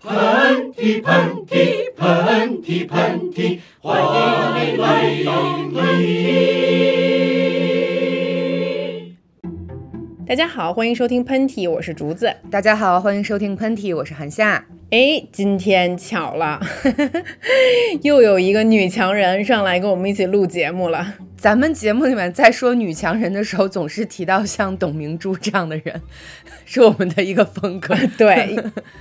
喷嚏喷嚏喷嚏喷嚏，欢迎大家好，欢迎收听喷嚏，我是竹子。大家好，欢迎收听喷嚏，我是韩夏。哎，今天巧了，又有一个女强人上来跟我们一起录节目了。咱们节目里面在说女强人的时候，总是提到像董明珠这样的人，是我们的一个风格。对，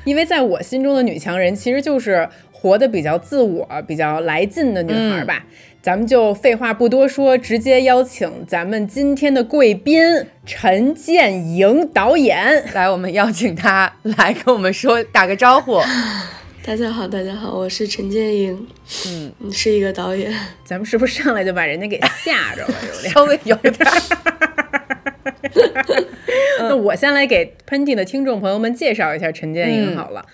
因为在我心中的女强人，其实就是活得比较自我、比较来劲的女孩吧。咱们就废话不多说，直接邀请咱们今天的贵宾陈建莹导演 来，我们邀请他来跟我们说打个招呼。大家好，大家好，我是陈建莹，嗯，是一个导演。咱们是不是上来就把人家给吓着了？有点，稍微有点。那我先来给喷嚏的听众朋友们介绍一下陈建莹好了。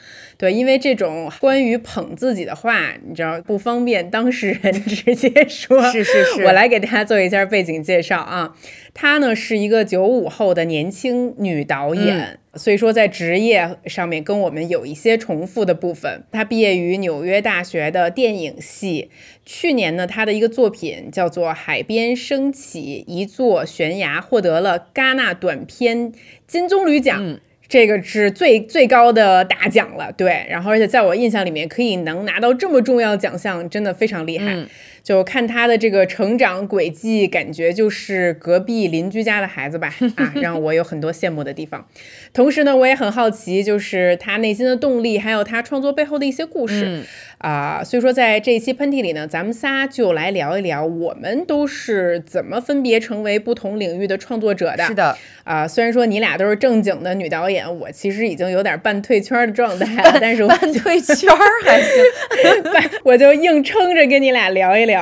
对，因为这种关于捧自己的话，你知道不方便当事人 直接说。是是是，我来给大家做一下背景介绍啊。她呢是一个九五后的年轻女导演，所以说在职业上面跟我们有一些重复的部分。她毕业于纽约大学的电影系，去年呢她的一个作品叫做《海边升起一座悬崖》，获得了戛纳短片金棕榈奖。这个是最最高的大奖了，对，然后而且在我印象里面，可以能拿到这么重要奖项，真的非常厉害。就看他的这个成长轨迹，感觉就是隔壁邻居家的孩子吧，啊，让我有很多羡慕的地方。同时呢，我也很好奇，就是他内心的动力，还有他创作背后的一些故事啊。所以说，在这一期喷嚏里呢，咱们仨就来聊一聊，我们都是怎么分别成为不同领域的创作者的。是的，啊，虽然说你俩都是正经的女导演，我其实已经有点半退圈的状态了，但是半退圈还行，我就硬撑着跟你俩聊一聊。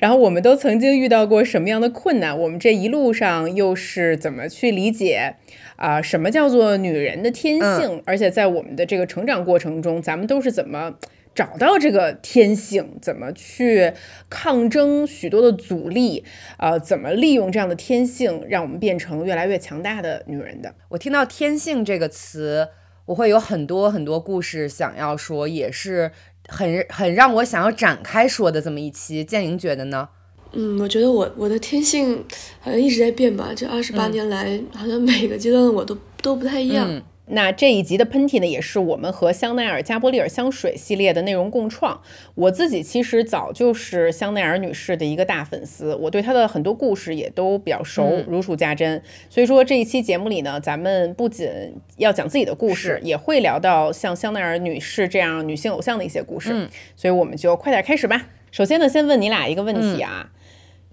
然后我们都曾经遇到过什么样的困难？我们这一路上又是怎么去理解啊？什么叫做女人的天性？而且在我们的这个成长过程中，咱们都是怎么找到这个天性？怎么去抗争许多的阻力？呃，怎么利用这样的天性，让我们变成越来越强大的女人的？我听到“天性”这个词，我会有很多很多故事想要说，也是。很很让我想要展开说的这么一期，建宁觉得呢？嗯，我觉得我我的天性好像一直在变吧，这二十八年来，好像每个阶段的我都都不太一样。那这一集的喷嚏呢，也是我们和香奈儿加波利尔香水系列的内容共创。我自己其实早就是香奈儿女士的一个大粉丝，我对她的很多故事也都比较熟，如数家珍。所以说这一期节目里呢，咱们不仅要讲自己的故事，也会聊到像香奈儿女士这样女性偶像的一些故事。嗯，所以我们就快点开始吧。首先呢，先问你俩一个问题啊，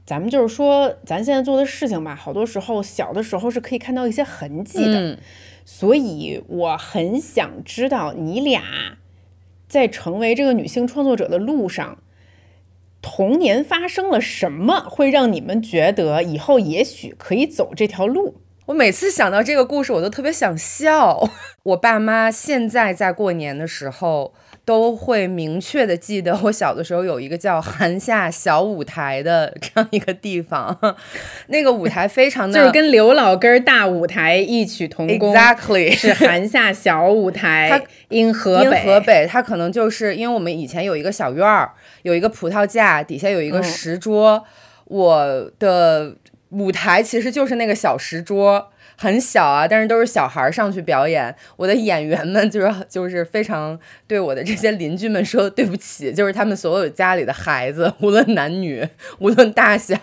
咱们就是说咱现在做的事情吧，好多时候小的时候是可以看到一些痕迹的。所以我很想知道你俩在成为这个女性创作者的路上，童年发生了什么，会让你们觉得以后也许可以走这条路？我每次想到这个故事，我都特别想笑。我爸妈现在在过年的时候。都会明确的记得，我小的时候有一个叫韩夏小舞台的这样一个地方，那个舞台非常的 就是跟刘老根大舞台异曲同工，Exactly 是韩夏小舞台。它因河北，河北，它可能就是因为我们以前有一个小院儿，有一个葡萄架，底下有一个石桌，我的舞台其实就是那个小石桌。很小啊，但是都是小孩上去表演。我的演员们就是就是非常对我的这些邻居们说对不起，就是他们所有家里的孩子，无论男女，无论大小，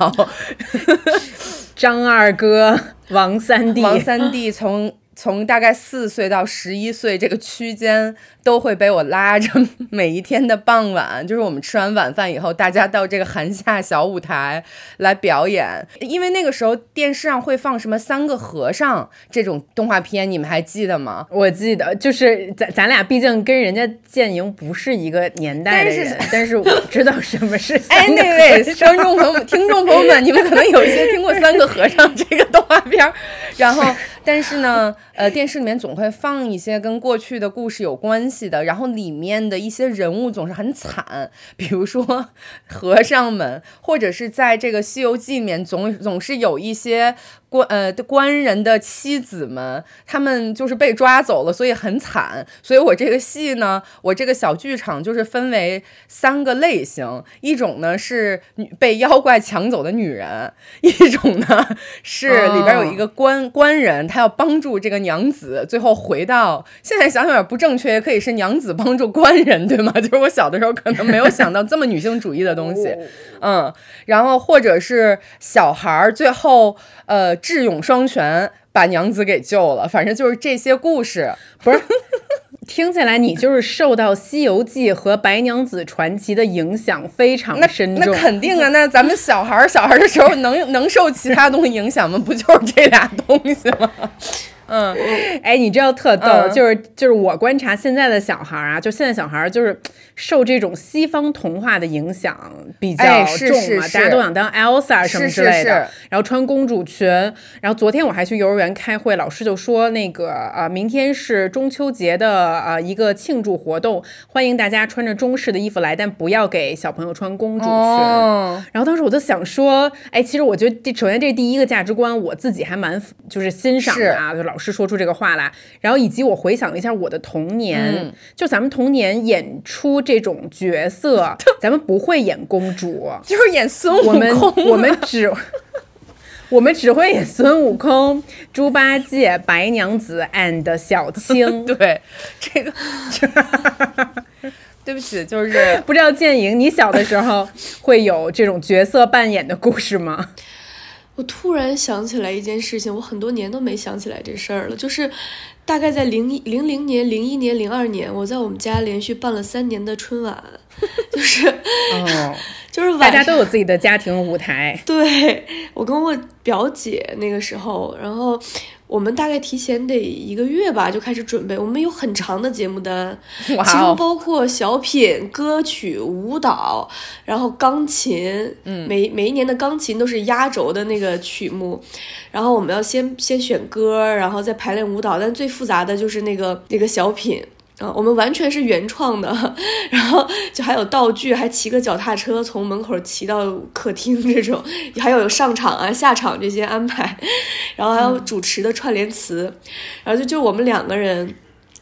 张二哥、王三弟、王三弟从。从大概四岁到十一岁这个区间，都会被我拉着，每一天的傍晚，就是我们吃完晚饭以后，大家到这个寒夏小舞台来表演。因为那个时候电视上会放什么三个和尚这种动画片，你们还记得吗？我记得，就是咱咱俩毕竟跟人家建营不是一个年代的人，但是我知道什么是。哎，那位观众朋友们、听众朋友们，你们可能有一些听过三个和尚这个动画片，然后。但是呢，呃，电视里面总会放一些跟过去的故事有关系的，然后里面的一些人物总是很惨，比如说和尚们，或者是在这个《西游记》里面总总是有一些官呃官人的妻子们，他们就是被抓走了，所以很惨。所以我这个戏呢，我这个小剧场就是分为三个类型，一种呢是女被妖怪抢走的女人，一种呢 是里边有一个官官人，他要帮助这个娘子最后回到。现在想想有点不正确，也可以是娘子帮助官人，对吗？就是我小的时候可能没有想到这么女性主义的东西，嗯，然后或者是小孩儿最后呃。智勇双全，把娘子给救了。反正就是这些故事，不是听起来你就是受到《西游记》和《白娘子传奇》的影响非常深重。那肯定啊，那咱们小孩儿小孩儿的时候能能受其他东西影响吗？不就是这俩东西吗？嗯，哎，你知道特逗，就是就是我观察现在的小孩啊，就现在小孩就是受这种西方童话的影响比较重嘛，大家都想当 Elsa 什么之类的，然后穿公主裙。然后昨天我还去幼儿园开会，老师就说那个呃，明天是中秋节的呃一个庆祝活动，欢迎大家穿着中式的衣服来，但不要给小朋友穿公主裙。然后当时我就想说，哎，其实我觉得这首先这第一个价值观我自己还蛮就是欣赏的啊，就老。是说出这个话来，然后以及我回想了一下我的童年，就咱们童年演出这种角色，咱们不会演公主，就是演孙悟空。我们我们只 我们只会演孙悟空、猪八戒、白娘子 and 小青。对，这个，对不起，就是不知道建莹，你小的时候会有这种角色扮演的故事吗？我突然想起来一件事情，我很多年都没想起来这事儿了。就是，大概在零零零年、零一年、零二年，我在我们家连续办了三年的春晚，就是，哦，就是大家都有自己的家庭舞台。对，我跟我表姐那个时候，然后。我们大概提前得一个月吧，就开始准备。我们有很长的节目单，其中包括小品、歌曲、舞蹈，然后钢琴。嗯，每每一年的钢琴都是压轴的那个曲目，然后我们要先先选歌，然后再排练舞蹈。但最复杂的就是那个那个小品。啊，我们完全是原创的，然后就还有道具，还骑个脚踏车从门口骑到客厅这种，还有上场啊、下场这些安排，然后还有主持的串联词，然后就就我们两个人，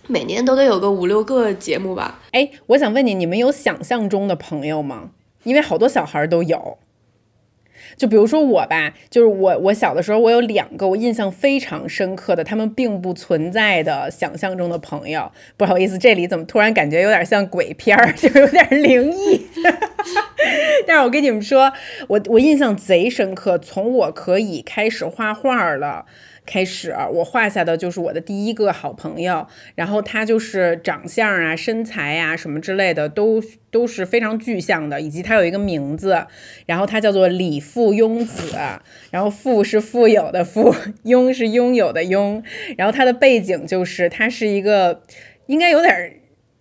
每年都得有个五六个节目吧。哎，我想问你，你们有想象中的朋友吗？因为好多小孩都有。就比如说我吧，就是我我小的时候，我有两个我印象非常深刻的，他们并不存在的想象中的朋友。不好意思，这里怎么突然感觉有点像鬼片儿，就有点灵异。但是我跟你们说，我我印象贼深刻，从我可以开始画画了。开始，我画下的就是我的第一个好朋友，然后他就是长相啊、身材啊什么之类的都都是非常具象的，以及他有一个名字，然后他叫做李富庸子，然后富是富有的富，庸是拥有的庸，然后他的背景就是他是一个应该有点。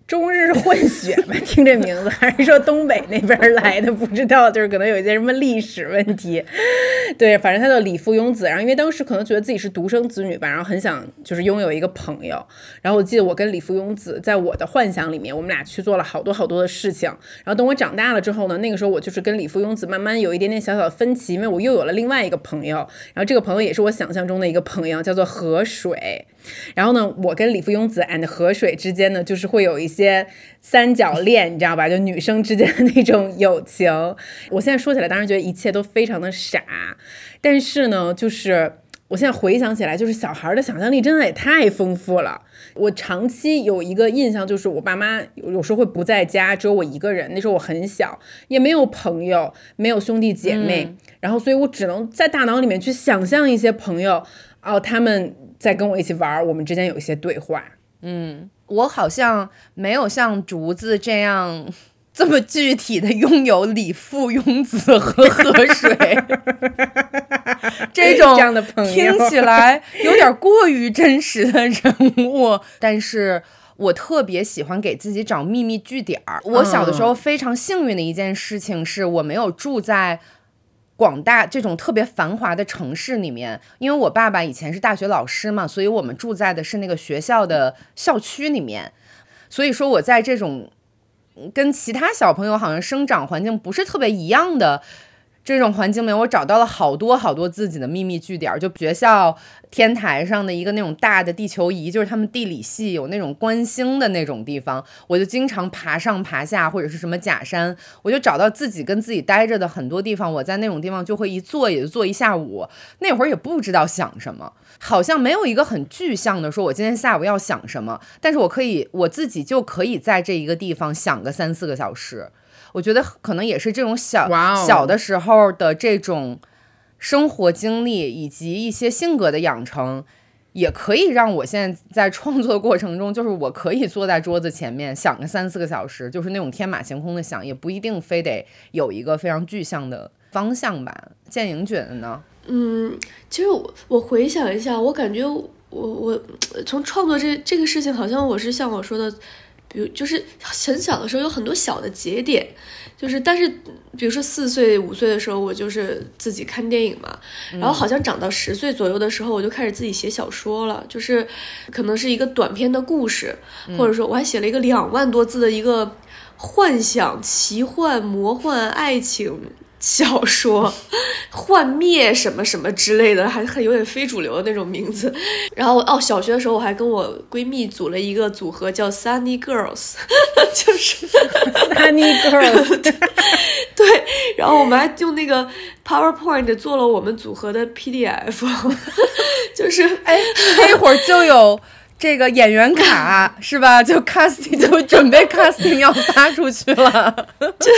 中日混血吧，听这名字还是说东北那边来的？不知道，就是可能有一些什么历史问题。对，反正他叫李富庸子。然后因为当时可能觉得自己是独生子女吧，然后很想就是拥有一个朋友。然后我记得我跟李富庸子在我的幻想里面，我们俩去做了好多好多的事情。然后等我长大了之后呢，那个时候我就是跟李富庸子慢慢有一点点小小的分歧，因为我又有了另外一个朋友。然后这个朋友也是我想象中的一个朋友，叫做河水。然后呢，我跟李富庸子 and 河水之间呢，就是会有一些三角恋，你知道吧？就女生之间的那种友情。我现在说起来，当然觉得一切都非常的傻，但是呢，就是我现在回想起来，就是小孩的想象力真的也太丰富了。我长期有一个印象，就是我爸妈有时候会不在家，只有我一个人。那时候我很小，也没有朋友，没有兄弟姐妹，然后所以我只能在大脑里面去想象一些朋友，哦，他们。在跟我一起玩，我们之间有一些对话。嗯，我好像没有像竹子这样 这么具体的拥有李富庸子和河水 这种这样的朋友，听起来有点过于真实的人物。但是我特别喜欢给自己找秘密据点儿。我小的时候非常幸运的一件事情是我没有住在。广大这种特别繁华的城市里面，因为我爸爸以前是大学老师嘛，所以我们住在的是那个学校的校区里面。所以说，我在这种跟其他小朋友好像生长环境不是特别一样的这种环境里，我找到了好多好多自己的秘密据点，就学校天台上的一个那种大的地球仪，就是他们地理系有那种观星的那种地方，我就经常爬上爬下，或者是什么假山，我就找到自己跟自己待着的很多地方，我在那种地方就会一坐也就坐一下午，那会儿也不知道想什么，好像没有一个很具象的说，我今天下午要想什么，但是我可以我自己就可以在这一个地方想个三四个小时。我觉得可能也是这种小小的时候的这种生活经历，以及一些性格的养成，也可以让我现在在创作的过程中，就是我可以坐在桌子前面想个三四个小时，就是那种天马行空的想，也不一定非得有一个非常具象的方向吧。建莹觉得呢？嗯，其实我我回想一下，我感觉我我从创作这这个事情，好像我是像我说的。比如就是很小的时候有很多小的节点，就是但是比如说四岁五岁的时候我就是自己看电影嘛，然后好像长到十岁左右的时候我就开始自己写小说了，就是可能是一个短篇的故事，或者说我还写了一个两万多字的一个幻想、奇幻、魔幻、爱情。小说，幻灭什么什么之类的，还很有点非主流的那种名字。然后哦，小学的时候我还跟我闺蜜组了一个组合，叫 Sunny Girls，就是 Sunny Girls。对，然后我们还用那个 PowerPoint 做了我们组合的 PDF，就是哎，那会儿就有。这个演员卡 是吧？就 casting 就准备 casting 要发出去了，就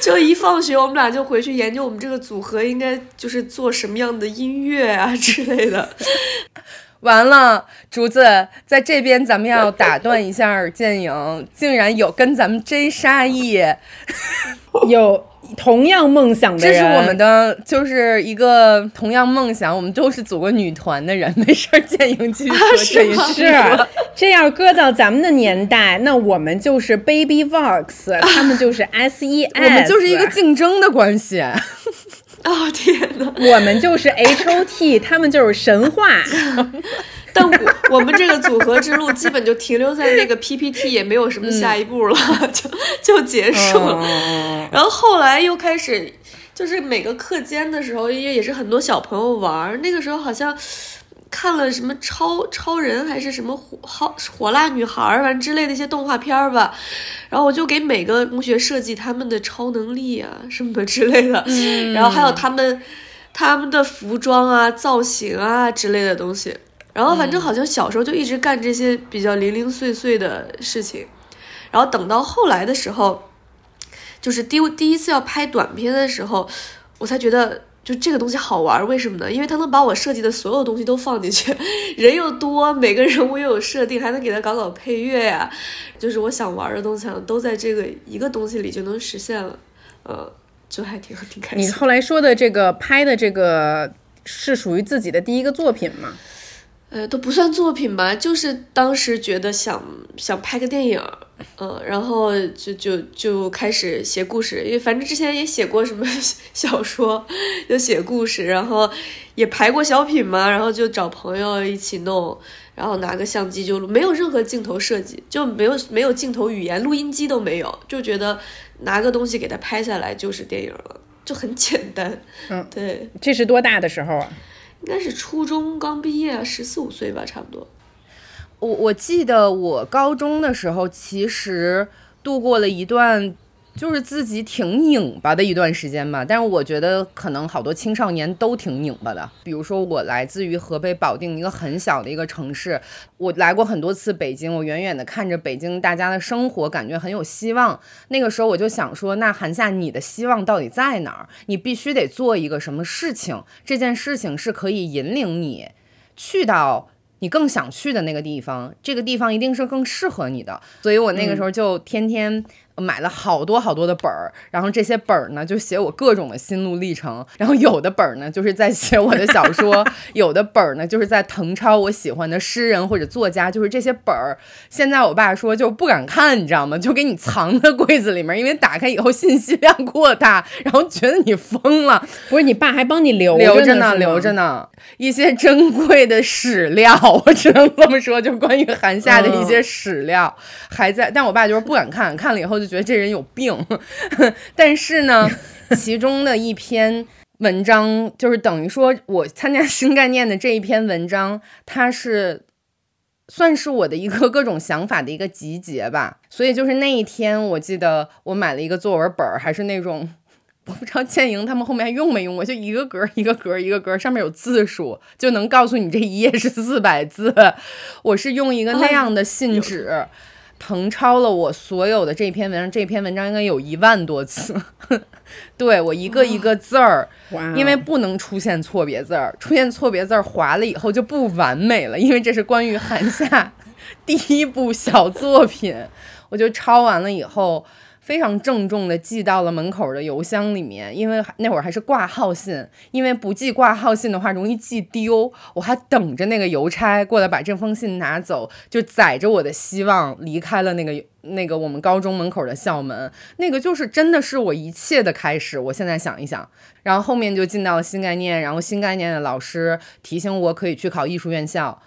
就一放学，我们俩就回去研究我们这个组合应该就是做什么样的音乐啊之类的。完了，竹子在这边，咱们要打断一下建影，竟然有跟咱们 J 沙溢 有。同样梦想的人，这是我们的，就是一个同样梦想，我们都是组过女团的人。没事儿，建影继续说这一是这样搁到咱们的年代，那我们就是 Baby Vox，他们就是 S E S，我们就是一个竞争的关系。哦天哪，我们就是 H O T，他们就是神话。但我我们这个组合之路基本就停留在那个 PPT，也没有什么下一步了，就就结束了。然后后来又开始，就是每个课间的时候，也也是很多小朋友玩。那个时候好像看了什么超超人还是什么火好火辣女孩儿，反正之类的一些动画片儿吧。然后我就给每个同学设计他们的超能力啊什么之类的，然后还有他们他们的服装啊、造型啊之类的东西。然后反正好像小时候就一直干这些比较零零碎碎的事情，然后等到后来的时候，就是第第一次要拍短片的时候，我才觉得就这个东西好玩。为什么呢？因为它能把我设计的所有东西都放进去，人又多，每个人物又有设定，还能给他搞搞配乐呀。就是我想玩的东西，都在这个一个东西里就能实现了。呃，就还挺 挺开心。你后来说的这个拍的这个是属于自己的第一个作品吗？呃，都不算作品吧，就是当时觉得想想拍个电影，嗯，然后就就就开始写故事，因为反正之前也写过什么 小说，就写故事，然后也排过小品嘛，然后就找朋友一起弄，然后拿个相机就录，没有任何镜头设计，就没有没有镜头语言，录音机都没有，就觉得拿个东西给它拍下来就是电影了，就很简单。嗯，对，这是多大的时候啊？应该是初中刚毕业，十四五岁吧，差不多。我我记得我高中的时候，其实度过了一段。就是自己挺拧巴的一段时间吧，但是我觉得可能好多青少年都挺拧巴的。比如说我来自于河北保定一个很小的一个城市，我来过很多次北京，我远远的看着北京大家的生活，感觉很有希望。那个时候我就想说，那韩夏你的希望到底在哪儿？你必须得做一个什么事情，这件事情是可以引领你去到你更想去的那个地方，这个地方一定是更适合你的。所以我那个时候就天天。买了好多好多的本儿，然后这些本儿呢就写我各种的心路历程，然后有的本儿呢就是在写我的小说，有的本儿呢就是在誊抄我喜欢的诗人或者作家，就是这些本儿。现在我爸说就不敢看，你知道吗？就给你藏在柜子里面，因为打开以后信息量过大，然后觉得你疯了。不是你爸还帮你留留着呢，留着呢，一些珍贵的史料，我只能这么说，就关于韩夏的一些史料还在，但我爸就是不敢看，看了以后就。觉得这人有病，但是呢，其中的一篇文章，就是等于说我参加新概念的这一篇文章，它是算是我的一个各种想法的一个集结吧。所以就是那一天，我记得我买了一个作文本儿，还是那种。我不知道建营他们后面还用没用过，就一个格一个格一个格，上面有字数，就能告诉你这一页是四百字。我是用一个那样的信纸，誊抄了我所有的这篇文章。这篇文章应该有一万多字，对我一个一个字儿，因为不能出现错别字儿，出现错别字儿划了以后就不完美了。因为这是关于韩夏 第一部小作品，我就抄完了以后。非常郑重的寄到了门口的邮箱里面，因为那会儿还是挂号信，因为不寄挂号信的话容易寄丢。我还等着那个邮差过来把这封信拿走，就载着我的希望离开了那个那个我们高中门口的校门。那个就是真的是我一切的开始。我现在想一想，然后后面就进到了新概念，然后新概念的老师提醒我可以去考艺术院校。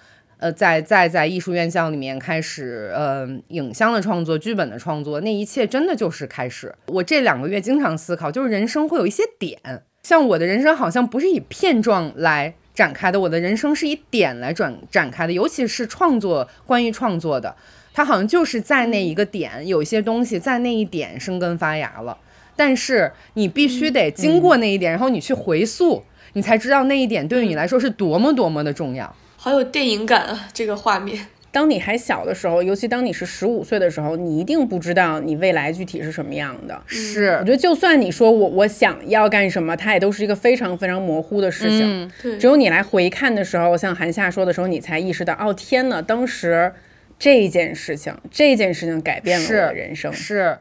呃，在在在艺术院校里面开始，呃，影像的创作、剧本的创作，那一切真的就是开始。我这两个月经常思考，就是人生会有一些点，像我的人生好像不是以片状来展开的，我的人生是以点来转展开的，尤其是创作，关于创作的，它好像就是在那一个点，有一些东西在那一点生根发芽了，但是你必须得经过那一点，然后你去回溯，你才知道那一点对于你来说是多么多么的重要。好有电影感啊！这个画面。当你还小的时候，尤其当你是十五岁的时候，你一定不知道你未来具体是什么样的。是，我觉得就算你说我我想要干什么，它也都是一个非常非常模糊的事情。对，只有你来回看的时候，像韩夏说的时候，你才意识到，哦天呐，当时这件事情，这件事情改变了我的人生。是，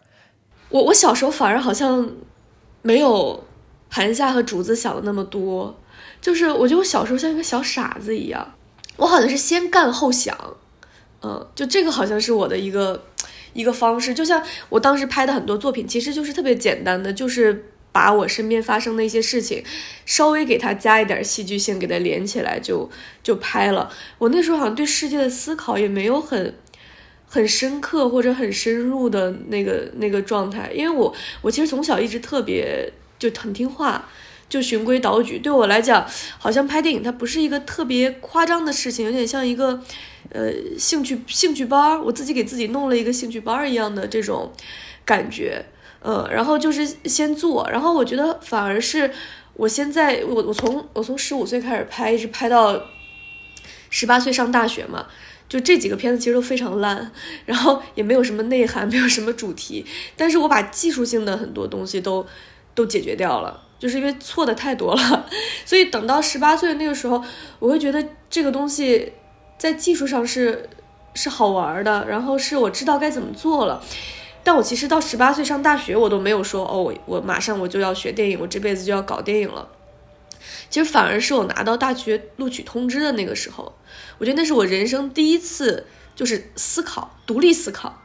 我我小时候反而好像没有韩夏和竹子想的那么多，就是我觉得我小时候像一个小傻子一样。我好像是先干后想，嗯，就这个好像是我的一个 一个方式。就像我当时拍的很多作品，其实就是特别简单的，就是把我身边发生的一些事情，稍微给它加一点戏剧性，给它连起来就就拍了。我那时候好像对世界的思考也没有很很深刻或者很深入的那个那个状态，因为我我其实从小一直特别就很听话。就循规蹈矩，对我来讲，好像拍电影它不是一个特别夸张的事情，有点像一个，呃，兴趣兴趣班儿，我自己给自己弄了一个兴趣班儿一样的这种感觉，呃，然后就是先做，然后我觉得反而是我现在我我从我从十五岁开始拍，一直拍到十八岁上大学嘛，就这几个片子其实都非常烂，然后也没有什么内涵，没有什么主题，但是我把技术性的很多东西都都解决掉了。就是因为错的太多了，所以等到十八岁那个时候，我会觉得这个东西在技术上是是好玩的，然后是我知道该怎么做了。但我其实到十八岁上大学，我都没有说哦，我我马上我就要学电影，我这辈子就要搞电影了。其实反而是我拿到大学录取通知的那个时候，我觉得那是我人生第一次就是思考，独立思考，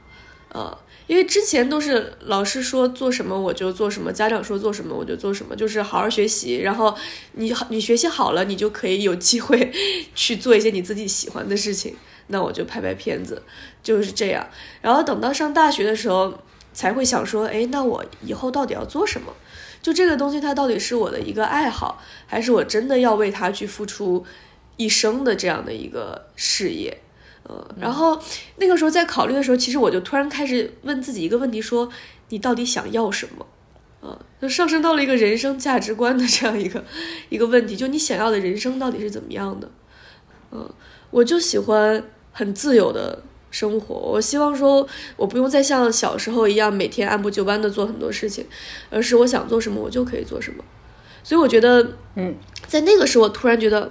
呃。因为之前都是老师说做什么我就做什么，家长说做什么我就做什么，就是好好学习，然后你你学习好了，你就可以有机会 去做一些你自己喜欢的事情。那我就拍拍片子，就是这样。然后等到上大学的时候，才会想说，哎，那我以后到底要做什么？就这个东西，它到底是我的一个爱好，还是我真的要为它去付出一生的这样的一个事业？呃，然后那个时候在考虑的时候，其实我就突然开始问自己一个问题：说你到底想要什么？嗯，就上升到了一个人生价值观的这样一个一个问题，就你想要的人生到底是怎么样的？嗯，我就喜欢很自由的生活，我希望说我不用再像小时候一样每天按部就班的做很多事情，而是我想做什么我就可以做什么。所以我觉得，嗯，在那个时候，我突然觉得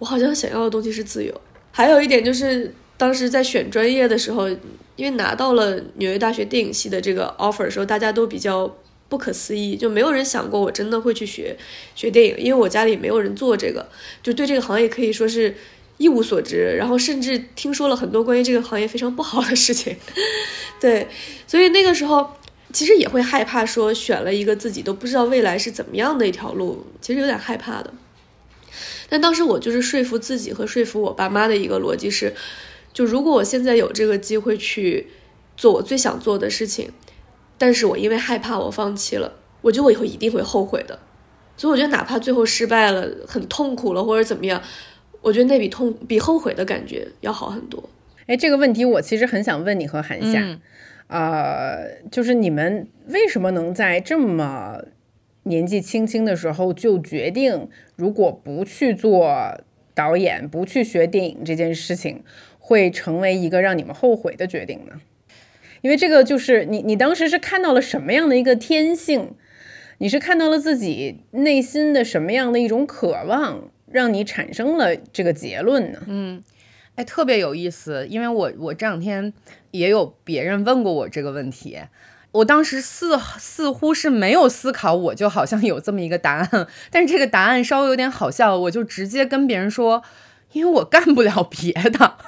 我好像想要的东西是自由。还有一点就是。当时在选专业的时候，因为拿到了纽约大学电影系的这个 offer 的时候，大家都比较不可思议，就没有人想过我真的会去学学电影，因为我家里没有人做这个，就对这个行业可以说是一无所知，然后甚至听说了很多关于这个行业非常不好的事情。对，所以那个时候其实也会害怕，说选了一个自己都不知道未来是怎么样的一条路，其实有点害怕的。但当时我就是说服自己和说服我爸妈的一个逻辑是。就如果我现在有这个机会去做我最想做的事情，但是我因为害怕我放弃了，我我觉得我以后一定会后悔的。所以我觉得哪怕最后失败了，很痛苦了或者怎么样，我觉得那比痛比后悔的感觉要好很多。哎，这个问题我其实很想问你和韩夏，呃，就是你们为什么能在这么年纪轻轻的时候就决定，如果不去做导演，不去学电影这件事情，会成为一个让你们后悔的决定呢？因为这个就是你，你当时是看到了什么样的一个天性？你是看到了自己内心的什么样的一种渴望，让你产生了这个结论呢？嗯，哎，特别有意思，因为我我这两天也有别人问过我这个问题，我当时似似乎是没有思考，我就好像有这么一个答案，但是这个答案稍微有点好笑，我就直接跟别人说，因为我干不了别的。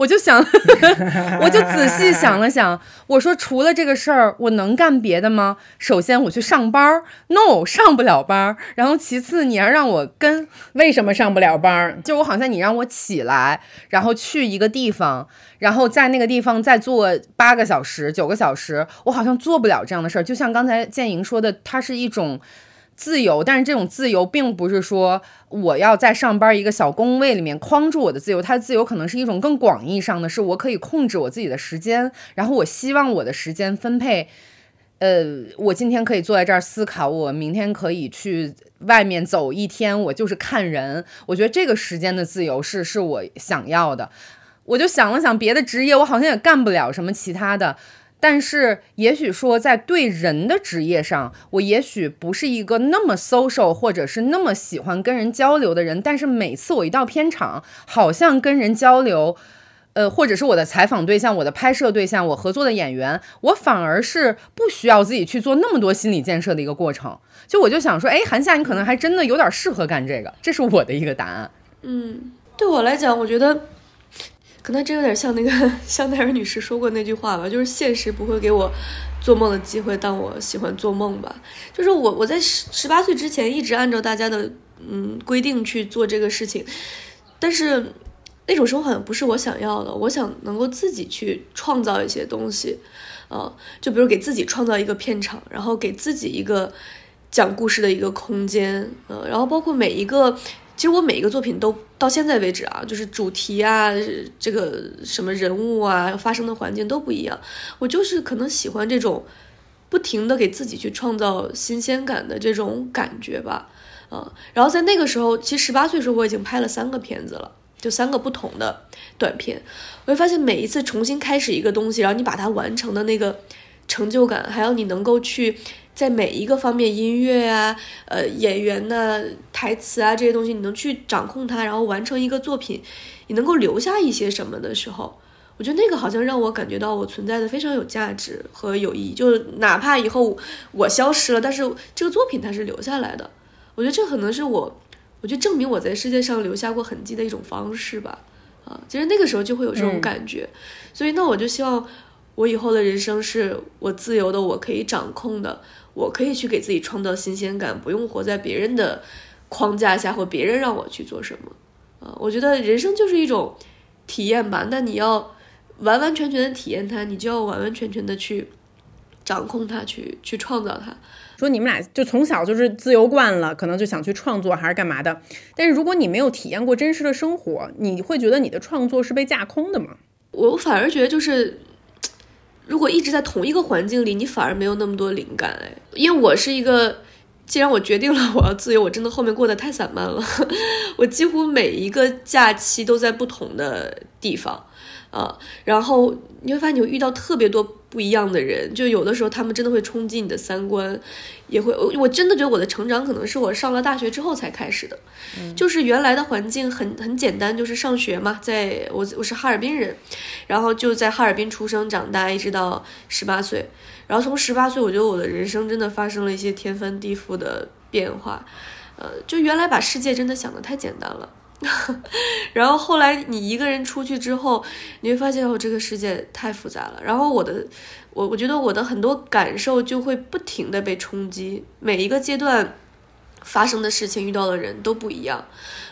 我就想，我就仔细想了想，我说除了这个事儿，我能干别的吗？首先我去上班儿，no，上不了班儿。然后其次你要让我跟，为什么上不了班儿？就我好像你让我起来，然后去一个地方，然后在那个地方再做八个小时、九个小时，我好像做不了这样的事儿。就像刚才建莹说的，它是一种。自由，但是这种自由并不是说我要在上班一个小工位里面框住我的自由，它的自由可能是一种更广义上的，是我可以控制我自己的时间，然后我希望我的时间分配，呃，我今天可以坐在这儿思考，我明天可以去外面走一天，我就是看人，我觉得这个时间的自由是是我想要的，我就想了想别的职业，我好像也干不了什么其他的。但是，也许说在对人的职业上，我也许不是一个那么 social，或者是那么喜欢跟人交流的人。但是每次我一到片场，好像跟人交流，呃，或者是我的采访对象、我的拍摄对象、我合作的演员，我反而是不需要自己去做那么多心理建设的一个过程。就我就想说，哎，韩夏，你可能还真的有点适合干这个，这是我的一个答案。嗯，对我来讲，我觉得。可能真有点像那个香奈儿女士说过那句话吧，就是现实不会给我做梦的机会，但我喜欢做梦吧。就是我我在十十八岁之前一直按照大家的嗯规定去做这个事情，但是那种生活好像不是我想要的。我想能够自己去创造一些东西，呃，就比如给自己创造一个片场，然后给自己一个讲故事的一个空间，呃，然后包括每一个。其实我每一个作品都到现在为止啊，就是主题啊，这个什么人物啊，发生的环境都不一样。我就是可能喜欢这种不停的给自己去创造新鲜感的这种感觉吧，啊。然后在那个时候，其实十八岁时候我已经拍了三个片子了，就三个不同的短片。我会发现每一次重新开始一个东西，然后你把它完成的那个成就感，还有你能够去。在每一个方面，音乐啊，呃，演员呐，台词啊，这些东西，你能去掌控它，然后完成一个作品，你能够留下一些什么的时候，我觉得那个好像让我感觉到我存在的非常有价值和有意义。就哪怕以后我消失了，但是这个作品它是留下来的。我觉得这可能是我，我觉得证明我在世界上留下过痕迹的一种方式吧。啊，其实那个时候就会有这种感觉，所以那我就希望我以后的人生是我自由的，我可以掌控的。我可以去给自己创造新鲜感，不用活在别人的框架下，或别人让我去做什么。啊，我觉得人生就是一种体验吧。那你要完完全全的体验它，你就要完完全全的去掌控它，去去创造它。说你们俩就从小就是自由惯了，可能就想去创作还是干嘛的。但是如果你没有体验过真实的生活，你会觉得你的创作是被架空的吗？我反而觉得就是。如果一直在同一个环境里，你反而没有那么多灵感哎。因为我是一个，既然我决定了我要自由，我真的后面过得太散漫了。我几乎每一个假期都在不同的地方。啊，然后你会发现你会遇到特别多不一样的人，就有的时候他们真的会冲击你的三观，也会我我真的觉得我的成长可能是我上了大学之后才开始的，就是原来的环境很很简单，就是上学嘛，在我我是哈尔滨人，然后就在哈尔滨出生长大，一直到十八岁，然后从十八岁，我觉得我的人生真的发生了一些天翻地覆的变化，呃，就原来把世界真的想的太简单了。然后后来你一个人出去之后，你会发现哦，这个世界太复杂了。然后我的，我我觉得我的很多感受就会不停的被冲击。每一个阶段发生的事情、遇到的人都不一样，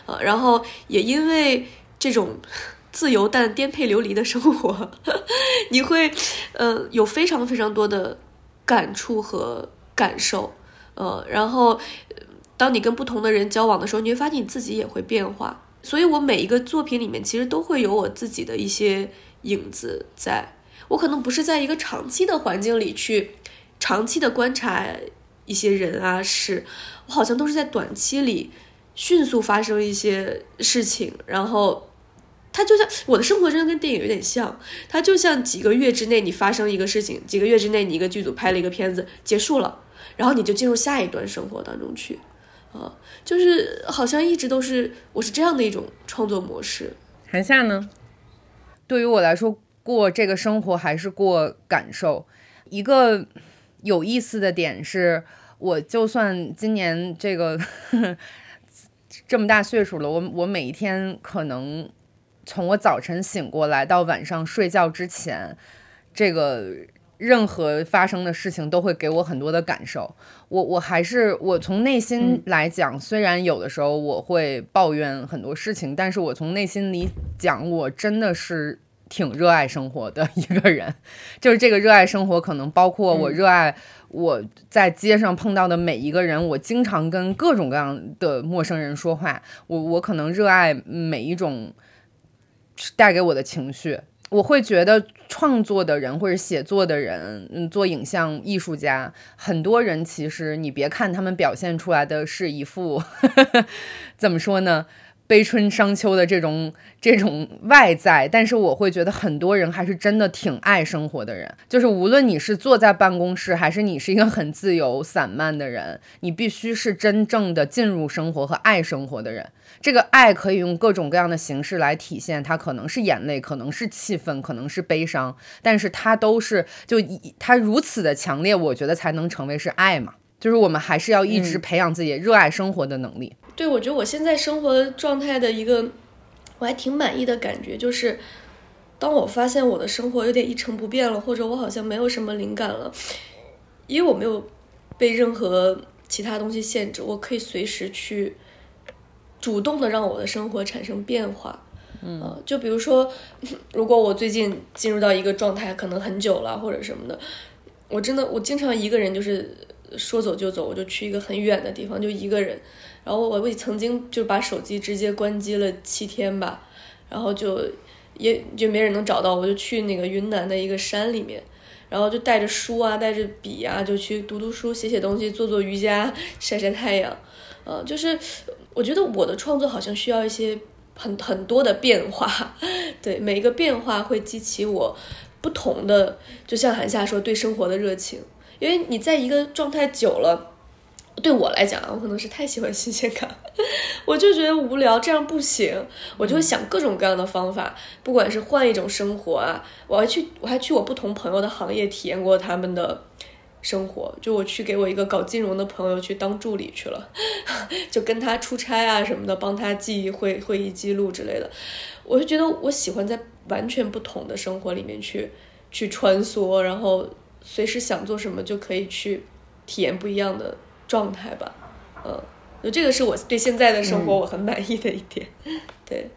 呃，然后也因为这种自由但颠沛流离的生活，你会呃有非常非常多的感触和感受。呃，然后当你跟不同的人交往的时候，你会发现你自己也会变化。所以我每一个作品里面，其实都会有我自己的一些影子在。我可能不是在一个长期的环境里去长期的观察一些人啊事，我好像都是在短期里迅速发生一些事情，然后它就像我的生活，真的跟电影有点像。它就像几个月之内你发生一个事情，几个月之内你一个剧组拍了一个片子结束了，然后你就进入下一段生活当中去，啊，就是好像一直都是我是这样的一种创作模式。韩夏呢？对于我来说。过这个生活还是过感受？一个有意思的点是，我就算今年这个 这么大岁数了，我我每一天可能从我早晨醒过来到晚上睡觉之前，这个任何发生的事情都会给我很多的感受。我我还是我从内心来讲，虽然有的时候我会抱怨很多事情，但是我从内心里讲，我真的是。挺热爱生活的一个人，就是这个热爱生活，可能包括我热爱我在街上碰到的每一个人，我经常跟各种各样的陌生人说话，我我可能热爱每一种带给我的情绪，我会觉得创作的人或者写作的人，嗯，做影像艺术家，很多人其实你别看他们表现出来的是一副 怎么说呢？悲春伤秋的这种这种外在，但是我会觉得很多人还是真的挺爱生活的人。就是无论你是坐在办公室，还是你是一个很自由散漫的人，你必须是真正的进入生活和爱生活的人。这个爱可以用各种各样的形式来体现，它可能是眼泪，可能是气愤，可能是悲伤，但是它都是就它如此的强烈，我觉得才能成为是爱嘛。就是我们还是要一直培养自己热爱生活的能力。对，我觉得我现在生活状态的一个我还挺满意的感觉，就是当我发现我的生活有点一成不变了，或者我好像没有什么灵感了，因为我没有被任何其他东西限制，我可以随时去主动的让我的生活产生变化。嗯，就比如说，如果我最近进入到一个状态，可能很久了或者什么的，我真的我经常一个人就是说走就走，我就去一个很远的地方，就一个人。然后我我曾经就把手机直接关机了七天吧，然后就也就没人能找到，我就去那个云南的一个山里面，然后就带着书啊，带着笔啊，就去读读书、写写东西、做做瑜伽、晒晒太阳，呃，就是我觉得我的创作好像需要一些很很多的变化，对每一个变化会激起我不同的，就像韩夏说对生活的热情，因为你在一个状态久了。对我来讲啊，我可能是太喜欢新鲜感，我就觉得无聊，这样不行，我就会想各种各样的方法，不管是换一种生活啊，我还去我还去我不同朋友的行业体验过他们的生活，就我去给我一个搞金融的朋友去当助理去了，就跟他出差啊什么的，帮他记会会议记录之类的，我就觉得我喜欢在完全不同的生活里面去去穿梭，然后随时想做什么就可以去体验不一样的。状态吧，嗯，就这个是我对现在的生活我很满意的一点，对，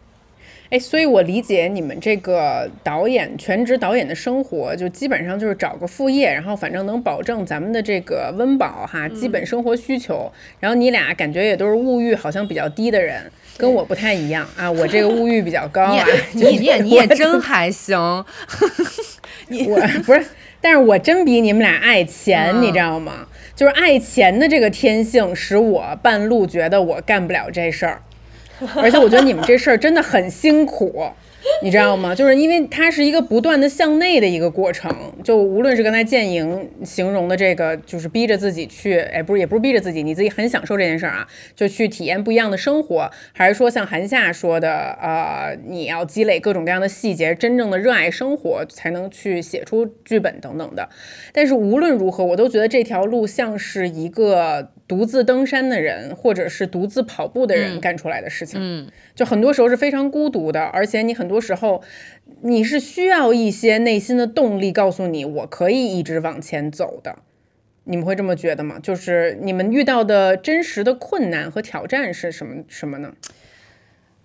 哎，所以我理解你们这个导演全职导演的生活，就基本上就是找个副业，然后反正能保证咱们的这个温饱哈，基本生活需求。然后你俩感觉也都是物欲好像比较低的人，跟我不太一样啊，我这个物欲比较高啊，你你也你也真还行，你我不是，但是我真比你们俩爱钱，你知道吗？就是爱钱的这个天性，使我半路觉得我干不了这事儿，而且我觉得你们这事儿真的很辛苦。你知道吗？就是因为它是一个不断的向内的一个过程，就无论是刚才建莹形容的这个，就是逼着自己去，哎，不是，也不是逼着自己，你自己很享受这件事儿啊，就去体验不一样的生活，还是说像韩夏说的，呃，你要积累各种各样的细节，真正的热爱生活，才能去写出剧本等等的。但是无论如何，我都觉得这条路像是一个。独自登山的人，或者是独自跑步的人干出来的事情，嗯，就很多时候是非常孤独的，而且你很多多时候你是需要一些内心的动力，告诉你我可以一直往前走的。你们会这么觉得吗？就是你们遇到的真实的困难和挑战是什么什么呢？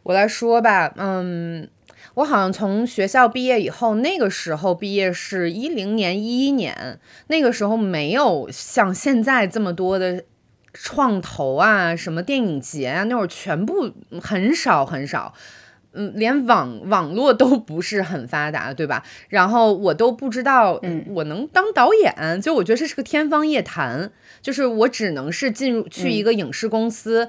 我来说吧，嗯，我好像从学校毕业以后，那个时候毕业是一零年、一一年，那个时候没有像现在这么多的。创投啊，什么电影节啊，那会儿全部很少很少。嗯，连网网络都不是很发达，对吧？然后我都不知道，嗯，我能当导演，就我觉得这是个天方夜谭。就是我只能是进入去一个影视公司，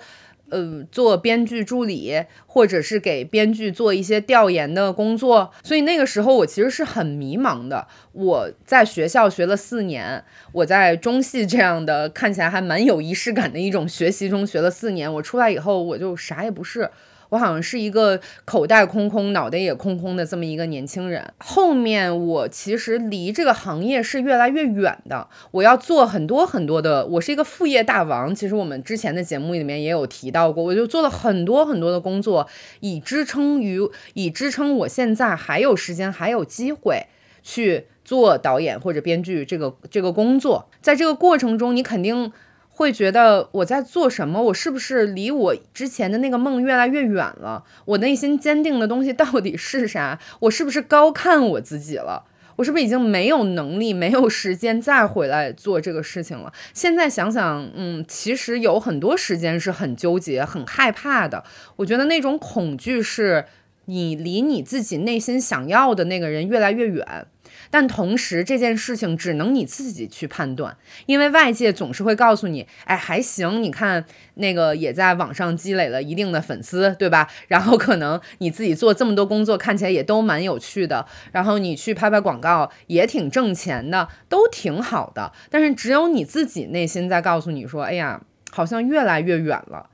呃，做编剧助理，或者是给编剧做一些调研的工作。所以那个时候我其实是很迷茫的。我在学校学了四年，我在中戏这样的看起来还蛮有仪式感的一种学习中学了四年，我出来以后我就啥也不是。我好像是一个口袋空空、脑袋也空空的这么一个年轻人。后面我其实离这个行业是越来越远的。我要做很多很多的，我是一个副业大王。其实我们之前的节目里面也有提到过，我就做了很多很多的工作，以支撑于以支撑我现在还有时间还有机会去做导演或者编剧这个这个工作。在这个过程中，你肯定。会觉得我在做什么？我是不是离我之前的那个梦越来越远了？我内心坚定的东西到底是啥？我是不是高看我自己了？我是不是已经没有能力、没有时间再回来做这个事情了？现在想想，嗯，其实有很多时间是很纠结、很害怕的。我觉得那种恐惧是你离你自己内心想要的那个人越来越远。但同时，这件事情只能你自己去判断，因为外界总是会告诉你，哎，还行，你看那个也在网上积累了一定的粉丝，对吧？然后可能你自己做这么多工作，看起来也都蛮有趣的，然后你去拍拍广告也挺挣钱的，都挺好的。但是只有你自己内心在告诉你说，哎呀，好像越来越远了。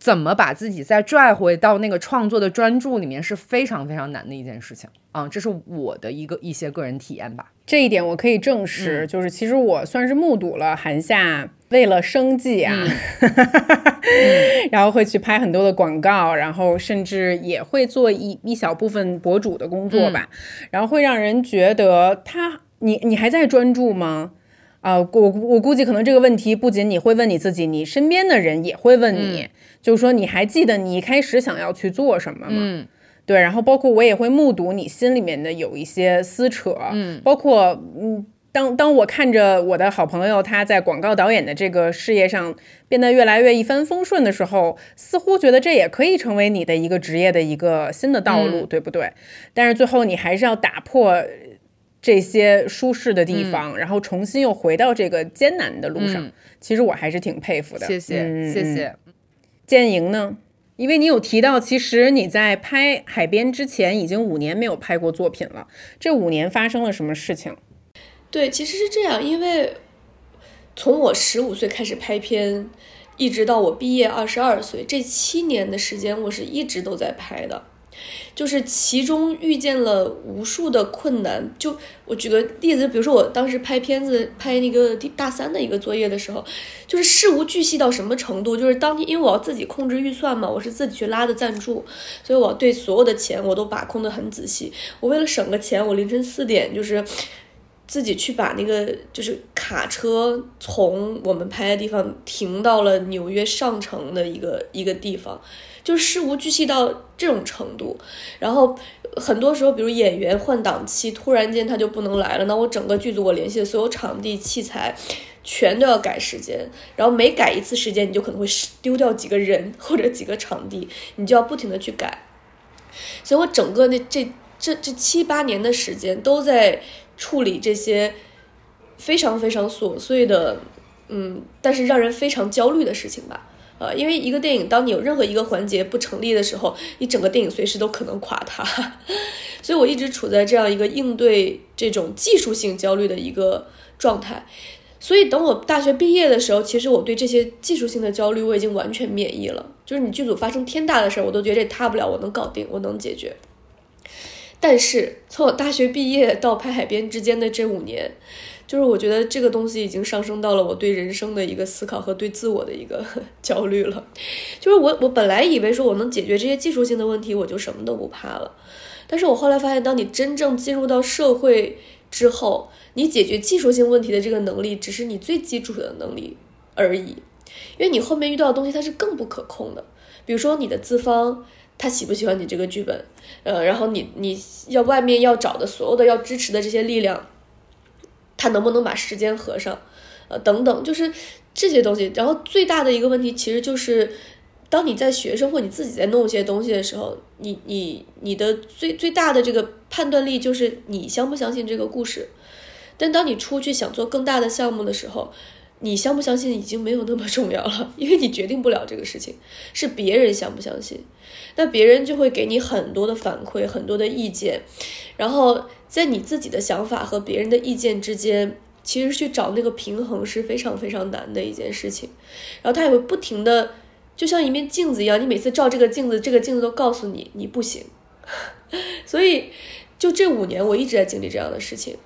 怎么把自己再拽回到那个创作的专注里面是非常非常难的一件事情啊！这是我的一个一些个人体验吧。这一点我可以证实，就是其实我算是目睹了韩夏为了生计啊，然后会去拍很多的广告，然后甚至也会做一一小部分博主的工作吧，然后会让人觉得他，你你还在专注吗？啊，我我估计可能这个问题不仅你会问你自己，你身边的人也会问你，就是说你还记得你一开始想要去做什么吗？嗯，对，然后包括我也会目睹你心里面的有一些撕扯，嗯，包括嗯，当当我看着我的好朋友他在广告导演的这个事业上变得越来越一帆风顺的时候，似乎觉得这也可以成为你的一个职业的一个新的道路，对不对？但是最后你还是要打破。这些舒适的地方，然后重新又回到这个艰难的路上，其实我还是挺佩服的。谢谢，谢谢。建营呢？因为你有提到，其实你在拍海边之前已经五年没有拍过作品了。这五年发生了什么事情？对，其实是这样，因为从我十五岁开始拍片，一直到我毕业二十二岁，这七年的时间，我是一直都在拍的。就是其中遇见了无数的困难，就我举个例子，比如说我当时拍片子，拍那个大三的一个作业的时候，就是事无巨细到什么程度，就是当天因为我要自己控制预算嘛，我是自己去拉的赞助，所以我对所有的钱我都把控的很仔细。我为了省个钱，我凌晨四点就是自己去把那个就是卡车从我们拍的地方停到了纽约上城的一个一个地方。就事无巨细到这种程度，然后很多时候，比如演员换档期，突然间他就不能来了，那我整个剧组我联系的所有场地器材，全都要改时间，然后每改一次时间，你就可能会丢掉几个人或者几个场地，你就要不停的去改，所以我整个那这这这七八年的时间都在处理这些非常非常琐碎的，嗯，但是让人非常焦虑的事情吧。呃，因为一个电影，当你有任何一个环节不成立的时候，你整个电影随时都可能垮塌，所以我一直处在这样一个应对这种技术性焦虑的一个状态。所以等我大学毕业的时候，其实我对这些技术性的焦虑我已经完全免疫了。就是你剧组发生天大的事儿，我都觉得这塌不了，我能搞定，我能解决。但是从我大学毕业到拍海边之间的这五年。就是我觉得这个东西已经上升到了我对人生的一个思考和对自我的一个 焦虑了。就是我我本来以为说我能解决这些技术性的问题，我就什么都不怕了。但是我后来发现，当你真正进入到社会之后，你解决技术性问题的这个能力只是你最基础的能力而已，因为你后面遇到的东西它是更不可控的。比如说你的资方他喜不喜欢你这个剧本，呃，然后你你要外面要找的所有的要支持的这些力量。他能不能把时间合上，呃，等等，就是这些东西。然后最大的一个问题其实就是，当你在学生或你自己在弄一些东西的时候，你你你的最最大的这个判断力就是你相不相信这个故事。但当你出去想做更大的项目的时候，你相不相信已经没有那么重要了，因为你决定不了这个事情，是别人相不相信。那别人就会给你很多的反馈，很多的意见，然后在你自己的想法和别人的意见之间，其实去找那个平衡是非常非常难的一件事情。然后他也会不停的，就像一面镜子一样，你每次照这个镜子，这个镜子都告诉你你不行。所以，就这五年，我一直在经历这样的事情。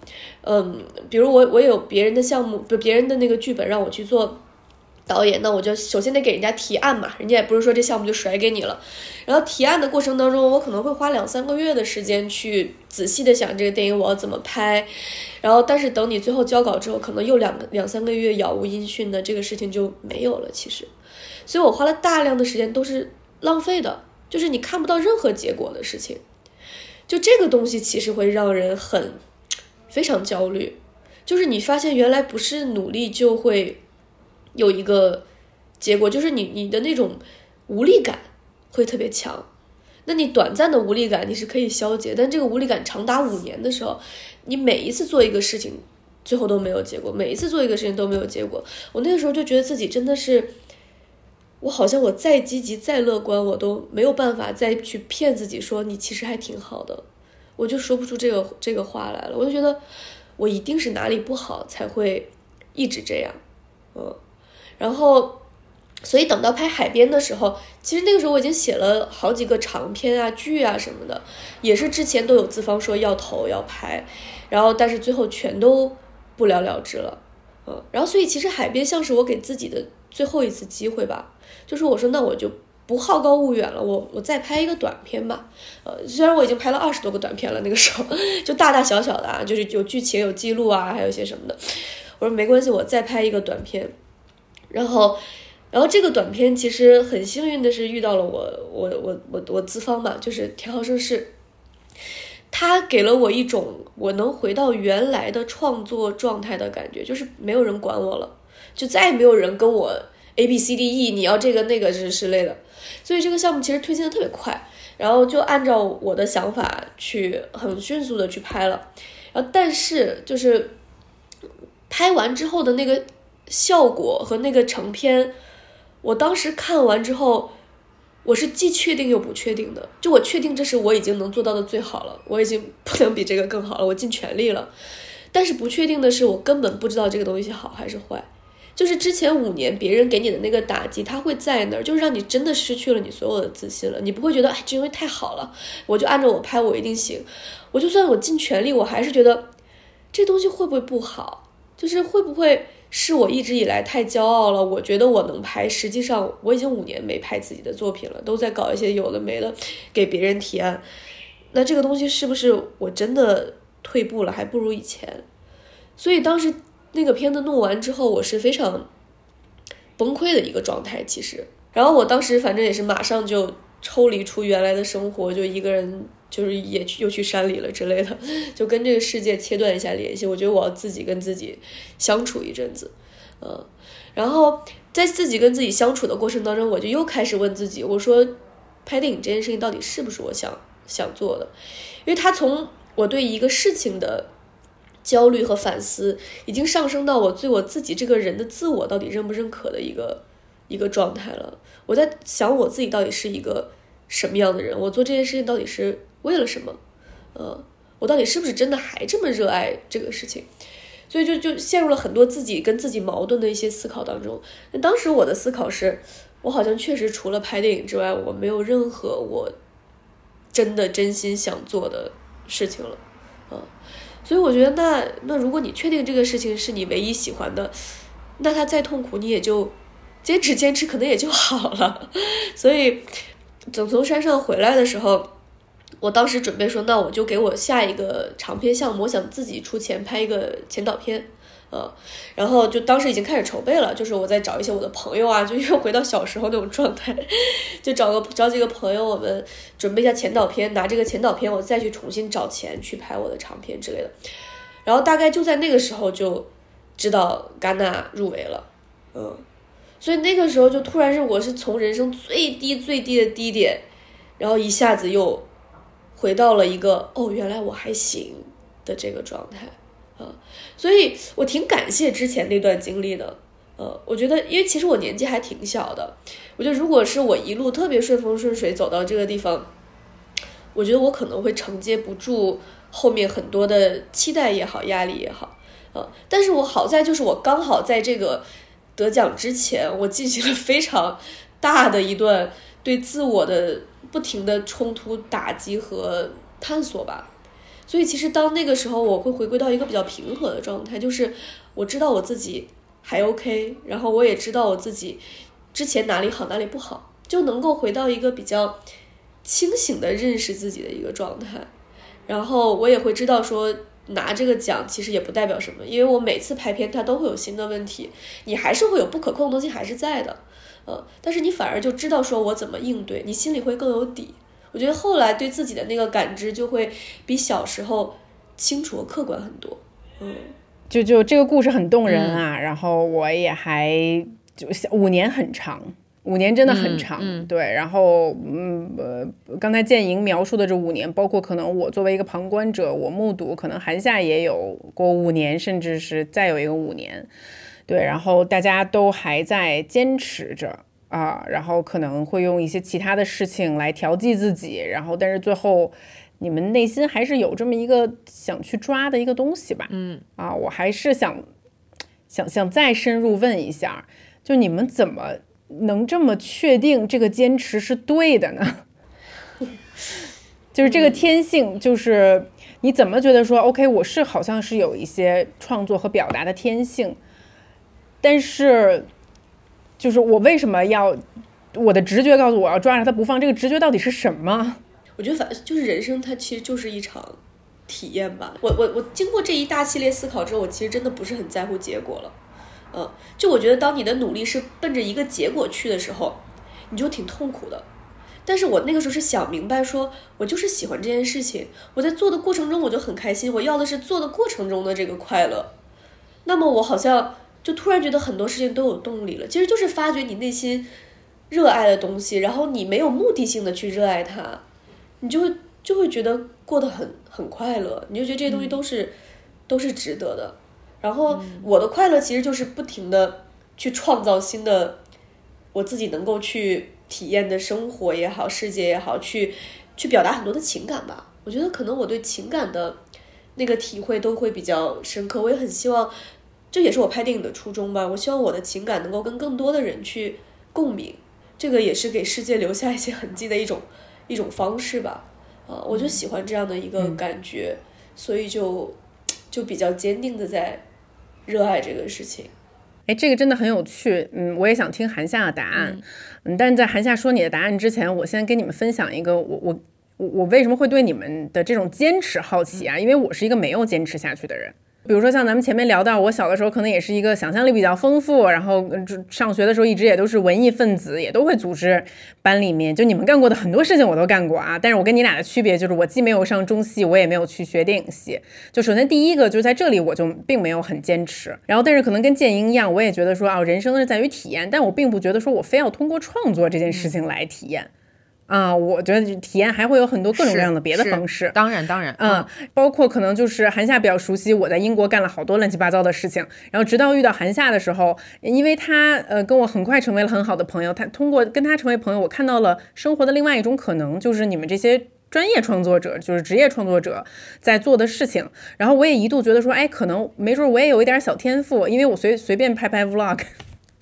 嗯，比如我我有别人的项目，不别人的那个剧本让我去做。导演，那我就首先得给人家提案嘛，人家也不是说这项目就甩给你了。然后提案的过程当中，我可能会花两三个月的时间去仔细的想这个电影我要怎么拍。然后，但是等你最后交稿之后，可能又两个两三个月杳无音讯的，这个事情就没有了。其实，所以我花了大量的时间都是浪费的，就是你看不到任何结果的事情。就这个东西其实会让人很非常焦虑，就是你发现原来不是努力就会。有一个结果，就是你你的那种无力感会特别强。那你短暂的无力感你是可以消解，但这个无力感长达五年的时候，你每一次做一个事情，最后都没有结果，每一次做一个事情都没有结果。我那个时候就觉得自己真的是，我好像我再积极再乐观，我都没有办法再去骗自己说你其实还挺好的，我就说不出这个这个话来了。我就觉得我一定是哪里不好才会一直这样，嗯。然后，所以等到拍海边的时候，其实那个时候我已经写了好几个长篇啊、剧啊什么的，也是之前都有资方说要投要拍，然后但是最后全都不了了之了，嗯，然后所以其实海边像是我给自己的最后一次机会吧，就是我说那我就不好高骛远了，我我再拍一个短片吧，呃，虽然我已经拍了二十多个短片了，那个时候 就大大小小的啊，就是有剧情有记录啊，还有一些什么的，我说没关系，我再拍一个短片。然后，然后这个短片其实很幸运的是遇到了我，我我我我资方嘛，就是田浩盛世，他给了我一种我能回到原来的创作状态的感觉，就是没有人管我了，就再也没有人跟我 A B C D E，你要这个那个之之类的，所以这个项目其实推进的特别快，然后就按照我的想法去很迅速的去拍了，然后但是就是拍完之后的那个。效果和那个成片，我当时看完之后，我是既确定又不确定的。就我确定这是我已经能做到的最好了，我已经不能比这个更好了，我尽全力了。但是不确定的是，我根本不知道这个东西好还是坏。就是之前五年别人给你的那个打击，它会在那儿，就是让你真的失去了你所有的自信了。你不会觉得哎，这东西太好了，我就按照我拍，我一定行。我就算我尽全力，我还是觉得这东西会不会不好？就是会不会？是我一直以来太骄傲了，我觉得我能拍，实际上我已经五年没拍自己的作品了，都在搞一些有的没的，给别人提案。那这个东西是不是我真的退步了，还不如以前？所以当时那个片子弄完之后，我是非常崩溃的一个状态。其实，然后我当时反正也是马上就抽离出原来的生活，就一个人。就是也去又去山里了之类的，就跟这个世界切断一下联系。我觉得我要自己跟自己相处一阵子，嗯，然后在自己跟自己相处的过程当中，我就又开始问自己：我说，拍电影这件事情到底是不是我想想做的？因为他从我对一个事情的焦虑和反思，已经上升到我对我自己这个人的自我到底认不认可的一个一个状态了。我在想我自己到底是一个什么样的人？我做这件事情到底是？为了什么？呃，我到底是不是真的还这么热爱这个事情？所以就就陷入了很多自己跟自己矛盾的一些思考当中。那当时我的思考是，我好像确实除了拍电影之外，我没有任何我真的真心想做的事情了。嗯，所以我觉得，那那如果你确定这个事情是你唯一喜欢的，那他再痛苦，你也就坚持坚持，可能也就好了。所以，等从山上回来的时候。我当时准备说，那我就给我下一个长篇项目，我想自己出钱拍一个前导片，呃，然后就当时已经开始筹备了，就是我在找一些我的朋友啊，就又回到小时候那种状态，就找个找几个朋友，我们准备一下前导片，拿这个前导片，我再去重新找钱去拍我的长片之类的。然后大概就在那个时候就知道戛纳入围了，嗯，所以那个时候就突然是我是从人生最低最低的低点，然后一下子又回到了一个哦，原来我还行的这个状态，啊，所以我挺感谢之前那段经历的。呃，我觉得，因为其实我年纪还挺小的，我觉得如果是我一路特别顺风顺水走到这个地方，我觉得我可能会承接不住后面很多的期待也好，压力也好，呃，但是我好在就是我刚好在这个得奖之前，我进行了非常大的一段对自我的不停的冲突、打击和探索吧，所以其实当那个时候，我会回归到一个比较平和的状态，就是我知道我自己。还 OK，然后我也知道我自己之前哪里好哪里不好，就能够回到一个比较清醒的认识自己的一个状态。然后我也会知道说拿这个奖其实也不代表什么，因为我每次拍片它都会有新的问题，你还是会有不可控的东西还是在的，呃，但是你反而就知道说我怎么应对，你心里会更有底。我觉得后来对自己的那个感知就会比小时候清楚和客观很多，嗯。就就这个故事很动人啊，然后我也还就五年很长，五年真的很长，对。然后嗯呃，刚才建莹描述的这五年，包括可能我作为一个旁观者，我目睹，可能韩夏也有过五年，甚至是再有一个五年，对。然后大家都还在坚持着啊，然后可能会用一些其他的事情来调剂自己，然后但是最后。你们内心还是有这么一个想去抓的一个东西吧？嗯啊，我还是想想想再深入问一下，就你们怎么能这么确定这个坚持是对的呢？就是这个天性，就是你怎么觉得说 OK，我是好像是有一些创作和表达的天性，但是就是我为什么要我的直觉告诉我要抓着它不放？这个直觉到底是什么？我觉得反就是人生，它其实就是一场体验吧。我我我经过这一大系列思考之后，我其实真的不是很在乎结果了。嗯，就我觉得当你的努力是奔着一个结果去的时候，你就挺痛苦的。但是我那个时候是想明白，说我就是喜欢这件事情，我在做的过程中我就很开心，我要的是做的过程中的这个快乐。那么我好像就突然觉得很多事情都有动力了，其实就是发掘你内心热爱的东西，然后你没有目的性的去热爱它。你就会就会觉得过得很很快乐，你就觉得这些东西都是都是值得的。然后我的快乐其实就是不停的去创造新的我自己能够去体验的生活也好，世界也好，去去表达很多的情感吧。我觉得可能我对情感的那个体会都会比较深刻。我也很希望，这也是我拍电影的初衷吧。我希望我的情感能够跟更多的人去共鸣，这个也是给世界留下一些痕迹的一种。一种方式吧，啊，我就喜欢这样的一个感觉，所以就就比较坚定的在热爱这个事情。哎，这个真的很有趣，嗯，我也想听韩夏的答案，嗯，但是在韩夏说你的答案之前，我先跟你们分享一个，我我我我为什么会对你们的这种坚持好奇啊？因为我是一个没有坚持下去的人。比如说像咱们前面聊到，我小的时候可能也是一个想象力比较丰富，然后上学的时候一直也都是文艺分子，也都会组织班里面。就你们干过的很多事情我都干过啊，但是我跟你俩的区别就是我既没有上中戏，我也没有去学电影系。就首先第一个就是在这里我就并没有很坚持，然后但是可能跟建英一样，我也觉得说啊，人生是在于体验，但我并不觉得说我非要通过创作这件事情来体验。啊，我觉得体验还会有很多各种各样的别的方式。当然，当然，嗯，包括可能就是韩夏比较熟悉，我在英国干了好多乱七八糟的事情。然后直到遇到韩夏的时候，因为他呃跟我很快成为了很好的朋友，他通过跟他成为朋友，我看到了生活的另外一种可能，就是你们这些专业创作者，就是职业创作者在做的事情。然后我也一度觉得说，哎，可能没准我也有一点小天赋，因为我随随便拍拍 vlog。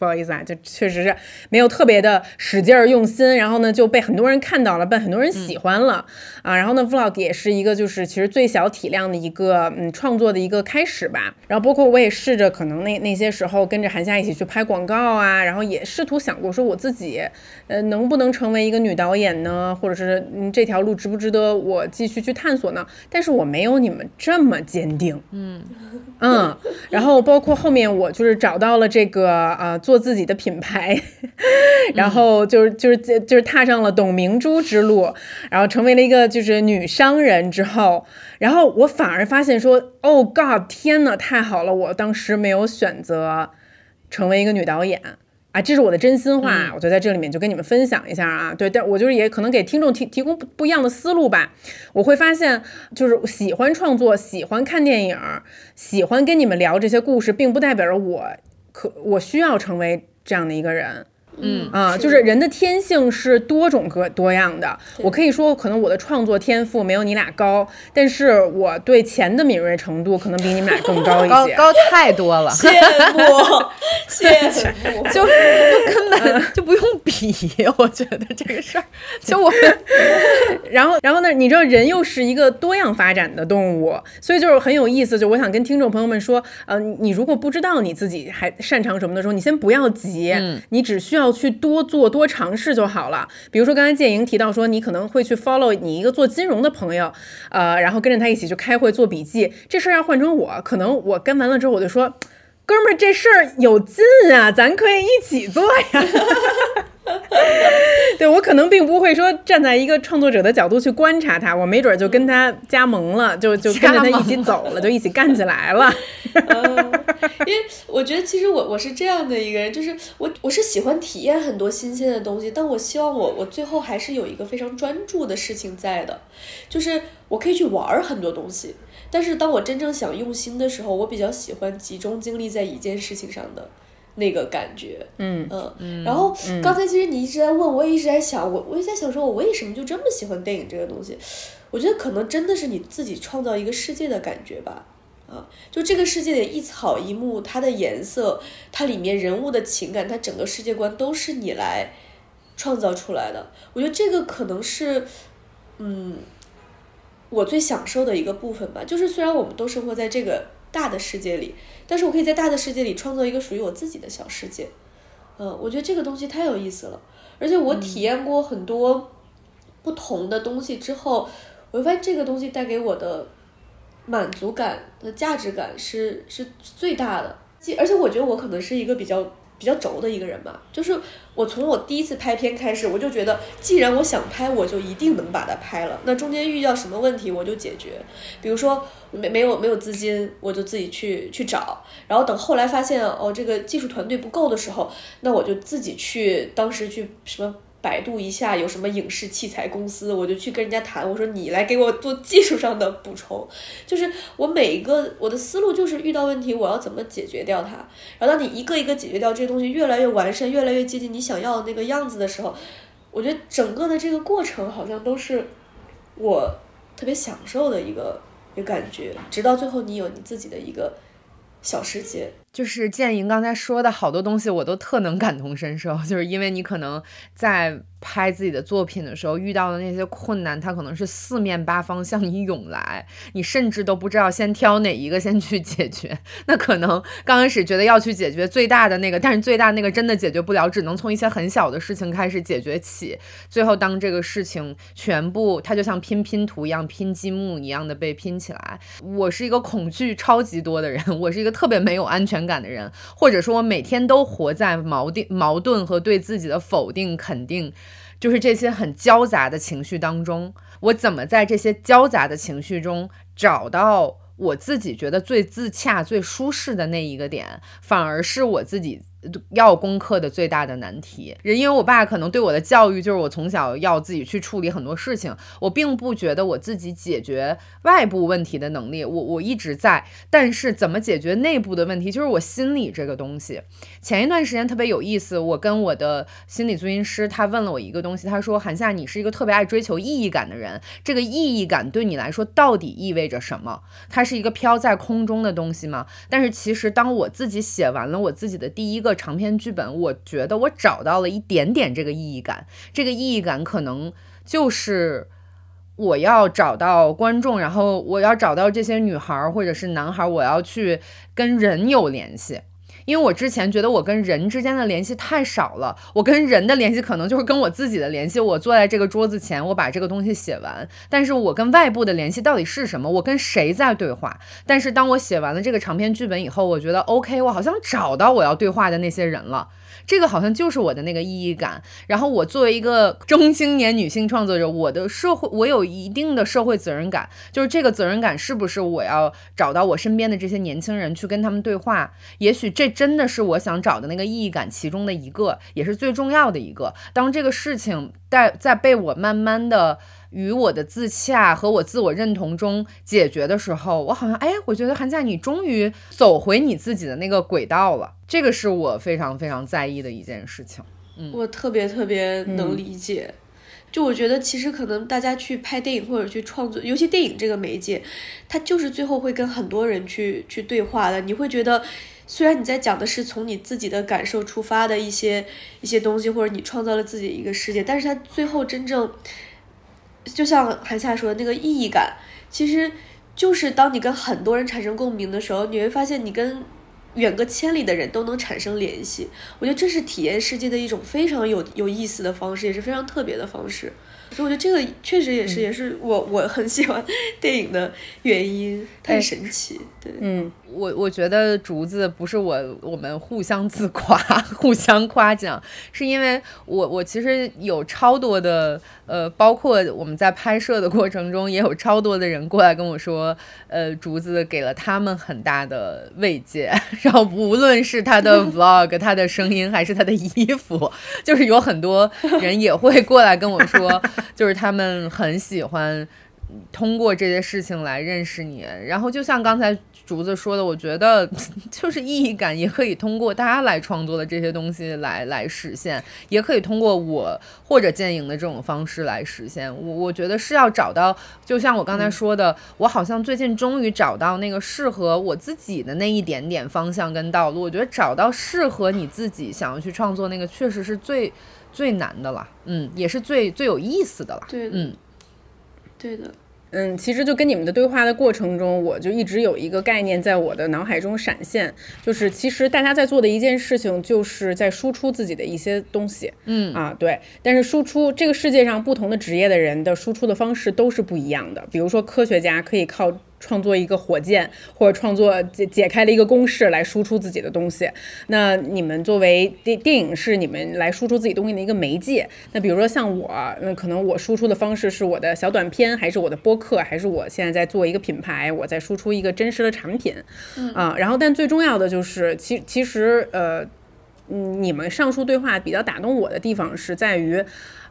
不好意思啊，就确实是没有特别的使劲儿用心，然后呢就被很多人看到了，被很多人喜欢了啊。然后呢，vlog 也是一个就是其实最小体量的一个嗯创作的一个开始吧。然后包括我也试着可能那那些时候跟着韩夏一起去拍广告啊，然后也试图想过说我自己呃能不能成为一个女导演呢，或者是嗯这条路值不值得我继续去探索呢？但是我没有你们这么坚定，嗯嗯。然后包括后面我就是找到了这个呃做。做自己的品牌，然后就是就是就是踏上了董明珠之路，然后成为了一个就是女商人之后，然后我反而发现说，哦 God，天呐，太好了，我当时没有选择成为一个女导演。啊，这是我的真心话，我就在这里面就跟你们分享一下啊。对，但我就是也可能给听众提提供不一样的思路吧。我会发现，就是喜欢创作、喜欢看电影、喜欢跟你们聊这些故事，并不代表着我可我需要成为这样的一个人。嗯啊，就是人的天性是多种各多样的。我可以说，可能我的创作天赋没有你俩高，但是我对钱的敏锐程度可能比你们俩更高一些，高太多了。羡慕，羡慕，就就根本就不用比。我觉得这个事儿，就我，然后然后呢？你知道，人又是一个多样发展的动物，所以就是很有意思。就我想跟听众朋友们说，呃，你如果不知道你自己还擅长什么的时候，你先不要急，你只需要。要去多做多尝试就好了。比如说，刚才建莹提到说，你可能会去 follow 你一个做金融的朋友，呃，然后跟着他一起去开会做笔记。这事儿要换成我，可能我跟完了之后，我就说，哥们儿，这事儿有劲啊，咱可以一起做呀。对我可能并不会说站在一个创作者的角度去观察他，我没准就跟他加盟了，就就跟着他一起走了，就一起干起来了。因为我觉得其实我我是这样的一个人，就是我我是喜欢体验很多新鲜的东西，但我希望我我最后还是有一个非常专注的事情在的，就是我可以去玩很多东西，但是当我真正想用心的时候，我比较喜欢集中精力在一件事情上的。那个感觉，嗯嗯，然后刚才其实你一直在问，我也一直在想，我我也在想，说我为什么就这么喜欢电影这个东西？我觉得可能真的是你自己创造一个世界的感觉吧，啊，就这个世界的一草一木，它的颜色，它里面人物的情感，它整个世界观都是你来创造出来的。我觉得这个可能是，嗯，我最享受的一个部分吧。就是虽然我们都生活在这个大的世界里。但是我可以在大的世界里创造一个属于我自己的小世界，嗯，我觉得这个东西太有意思了。而且我体验过很多不同的东西之后，我会发现这个东西带给我的满足感和价值感是是最大的。而且我觉得我可能是一个比较。比较轴的一个人吧，就是我从我第一次拍片开始，我就觉得，既然我想拍，我就一定能把它拍了。那中间遇到什么问题，我就解决。比如说没没有没有资金，我就自己去去找。然后等后来发现哦，这个技术团队不够的时候，那我就自己去，当时去什么。百度一下有什么影视器材公司，我就去跟人家谈。我说你来给我做技术上的补充，就是我每一个我的思路就是遇到问题我要怎么解决掉它。然后当你一个一个解决掉这些东西，越来越完善，越来越接近你想要的那个样子的时候，我觉得整个的这个过程好像都是我特别享受的一个一个感觉。直到最后你有你自己的一个小世界。就是建莹刚才说的好多东西，我都特能感同身受，就是因为你可能在。拍自己的作品的时候遇到的那些困难，它可能是四面八方向你涌来，你甚至都不知道先挑哪一个先去解决。那可能刚开始觉得要去解决最大的那个，但是最大那个真的解决不了，只能从一些很小的事情开始解决起。最后当这个事情全部它就像拼拼图一样、拼积木一样的被拼起来。我是一个恐惧超级多的人，我是一个特别没有安全感的人，或者说我每天都活在矛盾、矛盾和对自己的否定、肯定。就是这些很交杂的情绪当中，我怎么在这些交杂的情绪中找到我自己觉得最自洽、最舒适的那一个点，反而是我自己。要攻克的最大的难题，人因为我爸可能对我的教育就是我从小要自己去处理很多事情，我并不觉得我自己解决外部问题的能力，我我一直在，但是怎么解决内部的问题，就是我心里这个东西。前一段时间特别有意思，我跟我的心理咨询师他问了我一个东西，他说韩夏，你是一个特别爱追求意义感的人，这个意义感对你来说到底意味着什么？它是一个飘在空中的东西吗？但是其实当我自己写完了我自己的第一个。长篇剧本，我觉得我找到了一点点这个意义感。这个意义感可能就是我要找到观众，然后我要找到这些女孩或者是男孩，我要去跟人有联系。因为我之前觉得我跟人之间的联系太少了，我跟人的联系可能就是跟我自己的联系。我坐在这个桌子前，我把这个东西写完，但是我跟外部的联系到底是什么？我跟谁在对话？但是当我写完了这个长篇剧本以后，我觉得 OK，我好像找到我要对话的那些人了。这个好像就是我的那个意义感。然后我作为一个中青年女性创作者，我的社会我有一定的社会责任感，就是这个责任感是不是我要找到我身边的这些年轻人去跟他们对话？也许这真的是我想找的那个意义感其中的一个，也是最重要的一个。当这个事情在在被我慢慢的。与我的自洽和我自我认同中解决的时候，我好像哎，我觉得韩夏，你终于走回你自己的那个轨道了。这个是我非常非常在意的一件事情。嗯，我特别特别能理解。就我觉得，其实可能大家去拍电影或者去创作，尤其电影这个媒介，它就是最后会跟很多人去去对话的。你会觉得，虽然你在讲的是从你自己的感受出发的一些一些东西，或者你创造了自己一个世界，但是它最后真正。就像韩夏说的那个意义感，其实就是当你跟很多人产生共鸣的时候，你会发现你跟远隔千里的人都能产生联系。我觉得这是体验世界的一种非常有有意思的方式，也是非常特别的方式。所以我觉得这个确实也是，也是我我很喜欢 电影的原因，太神奇。对，嗯，我我觉得竹子不是我我们互相自夸、互相夸奖，是因为我我其实有超多的呃，包括我们在拍摄的过程中，也有超多的人过来跟我说，呃，竹子给了他们很大的慰藉。然后无论是他的 vlog、他的声音，还是他的衣服，就是有很多人也会过来跟我说。就是他们很喜欢通过这些事情来认识你，然后就像刚才竹子说的，我觉得 就是意义感也可以通过大家来创作的这些东西来来实现，也可以通过我或者建影的这种方式来实现。我我觉得是要找到，就像我刚才说的，我好像最近终于找到那个适合我自己的那一点点方向跟道路。我觉得找到适合你自己想要去创作那个，确实是最。最难的了，嗯，也是最最有意思的了，对，嗯，对的，嗯，其实就跟你们的对话的过程中，我就一直有一个概念在我的脑海中闪现，就是其实大家在做的一件事情，就是在输出自己的一些东西，嗯。啊，对，但是输出这个世界上不同的职业的人的输出的方式都是不一样的，比如说科学家可以靠。创作一个火箭，或者创作解解开了一个公式来输出自己的东西。那你们作为电电影是你们来输出自己东西的一个媒介。那比如说像我，那可能我输出的方式是我的小短片，还是我的播客，还是我现在在做一个品牌，我在输出一个真实的产品。啊，然后但最重要的就是，其其实呃，嗯，你们上述对话比较打动我的地方是在于。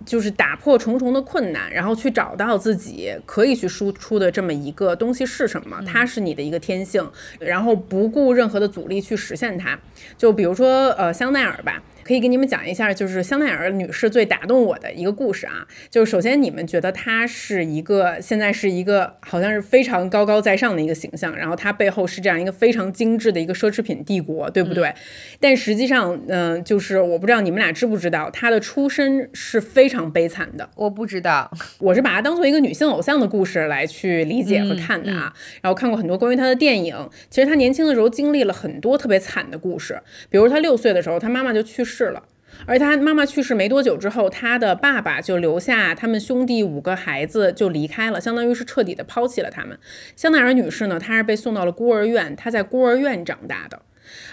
就是打破重重的困难，然后去找到自己可以去输出的这么一个东西是什么，它是你的一个天性，然后不顾任何的阻力去实现它。就比如说，呃，香奈儿吧。可以给你们讲一下，就是香奈儿女士最打动我的一个故事啊。就是首先，你们觉得她是一个现在是一个好像是非常高高在上的一个形象，然后她背后是这样一个非常精致的一个奢侈品帝国，对不对？但实际上，嗯，就是我不知道你们俩知不知道，她的出身是非常悲惨的。我不知道，我是把她当做一个女性偶像的故事来去理解和看的啊。然后看过很多关于她的电影，其实她年轻的时候经历了很多特别惨的故事，比如她六岁的时候，她妈妈就去世。世了，而他妈妈去世没多久之后，他的爸爸就留下他们兄弟五个孩子就离开了，相当于是彻底的抛弃了他们。香奈儿女士呢，她是被送到了孤儿院，她在孤儿院长大的，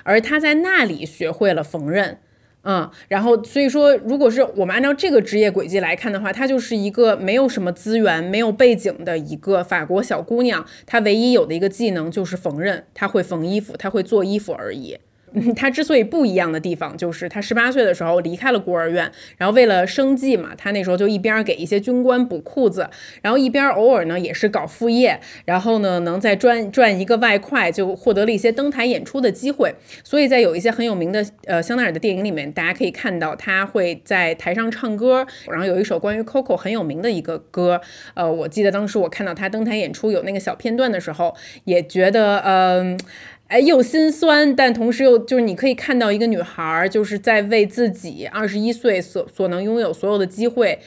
而她在那里学会了缝纫，嗯，然后所以说，如果是我们按照这个职业轨迹来看的话，她就是一个没有什么资源、没有背景的一个法国小姑娘，她唯一有的一个技能就是缝纫，她会缝衣服，她会做衣服而已。他之所以不一样的地方，就是他十八岁的时候离开了孤儿院，然后为了生计嘛，他那时候就一边给一些军官补裤子，然后一边偶尔呢也是搞副业，然后呢能再赚赚一个外快，就获得了一些登台演出的机会。所以在有一些很有名的呃香奈儿的电影里面，大家可以看到他会在台上唱歌，然后有一首关于 Coco 很有名的一个歌，呃，我记得当时我看到他登台演出有那个小片段的时候，也觉得嗯。哎，又心酸，但同时又就是你可以看到一个女孩，就是在为自己二十一岁所所能拥有所有的机会。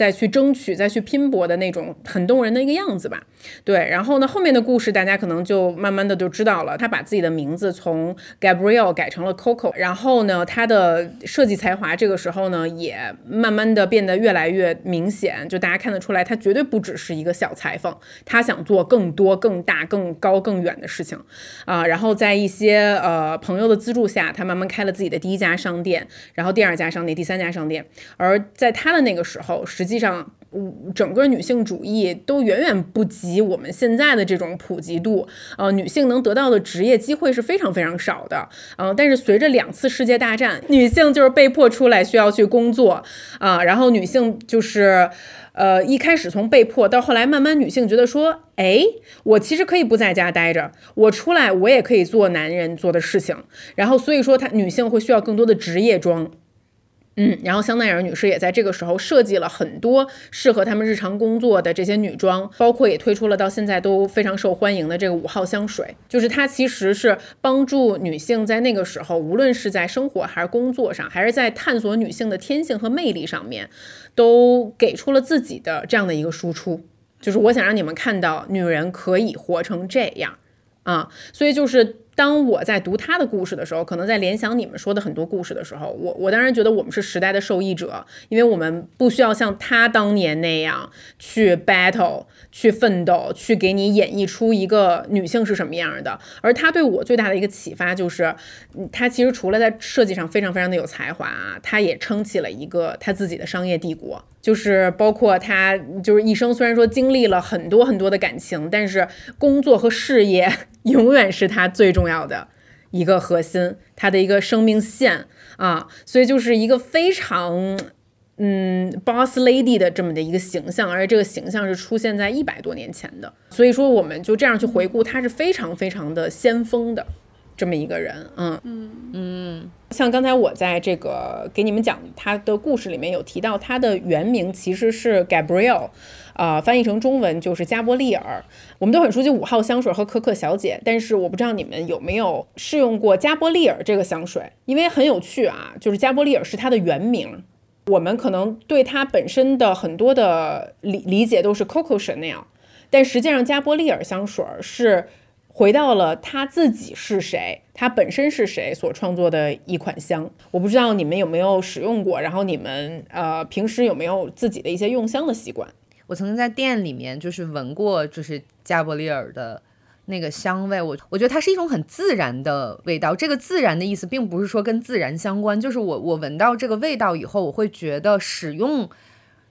再去争取，再去拼搏的那种很动人的一个样子吧。对，然后呢，后面的故事大家可能就慢慢的就知道了。他把自己的名字从 Gabriel 改成了 Coco，然后呢，他的设计才华这个时候呢也慢慢的变得越来越明显。就大家看得出来，他绝对不只是一个小裁缝，他想做更多、更大、更高、更远的事情啊。然后在一些呃朋友的资助下，他慢慢开了自己的第一家商店，然后第二家商店、第三家商店。而在他的那个时候，实实际上，整个女性主义都远远不及我们现在的这种普及度。呃，女性能得到的职业机会是非常非常少的。呃，但是随着两次世界大战，女性就是被迫出来需要去工作啊。然后女性就是，呃，一开始从被迫到后来慢慢，女性觉得说，哎，我其实可以不在家待着，我出来我也可以做男人做的事情。然后所以说，她女性会需要更多的职业装。嗯，然后香奈儿女士也在这个时候设计了很多适合他们日常工作的这些女装，包括也推出了到现在都非常受欢迎的这个五号香水。就是它其实是帮助女性在那个时候，无论是在生活还是工作上，还是在探索女性的天性和魅力上面，都给出了自己的这样的一个输出。就是我想让你们看到，女人可以活成这样啊，所以就是。当我在读他的故事的时候，可能在联想你们说的很多故事的时候，我我当然觉得我们是时代的受益者，因为我们不需要像他当年那样去 battle、去奋斗、去给你演绎出一个女性是什么样的。而他对我最大的一个启发就是，他其实除了在设计上非常非常的有才华啊，他也撑起了一个他自己的商业帝国。就是包括他，就是一生虽然说经历了很多很多的感情，但是工作和事业永远是他最重要的一个核心，他的一个生命线啊，所以就是一个非常嗯 boss lady 的这么的一个形象，而且这个形象是出现在一百多年前的，所以说我们就这样去回顾，他是非常非常的先锋的。这么一个人，嗯。嗯。嗯，像刚才我在这个给你们讲他的故事里面有提到，他的原名其实是 Gabrielle，啊，翻译成中文就是加波利尔。我们都很熟悉五号香水和可可小姐，但是我不知道你们有没有试用过加波利尔这个香水，因为很有趣啊，就是加波利尔是它的原名，我们可能对它本身的很多的理理解都是 Coco Chanel，但实际上加波利尔香水是。回到了他自己是谁，他本身是谁所创作的一款香，我不知道你们有没有使用过，然后你们呃平时有没有自己的一些用香的习惯？我曾经在店里面就是闻过，就是加伯利尔的那个香味，我我觉得它是一种很自然的味道。这个自然的意思并不是说跟自然相关，就是我我闻到这个味道以后，我会觉得使用。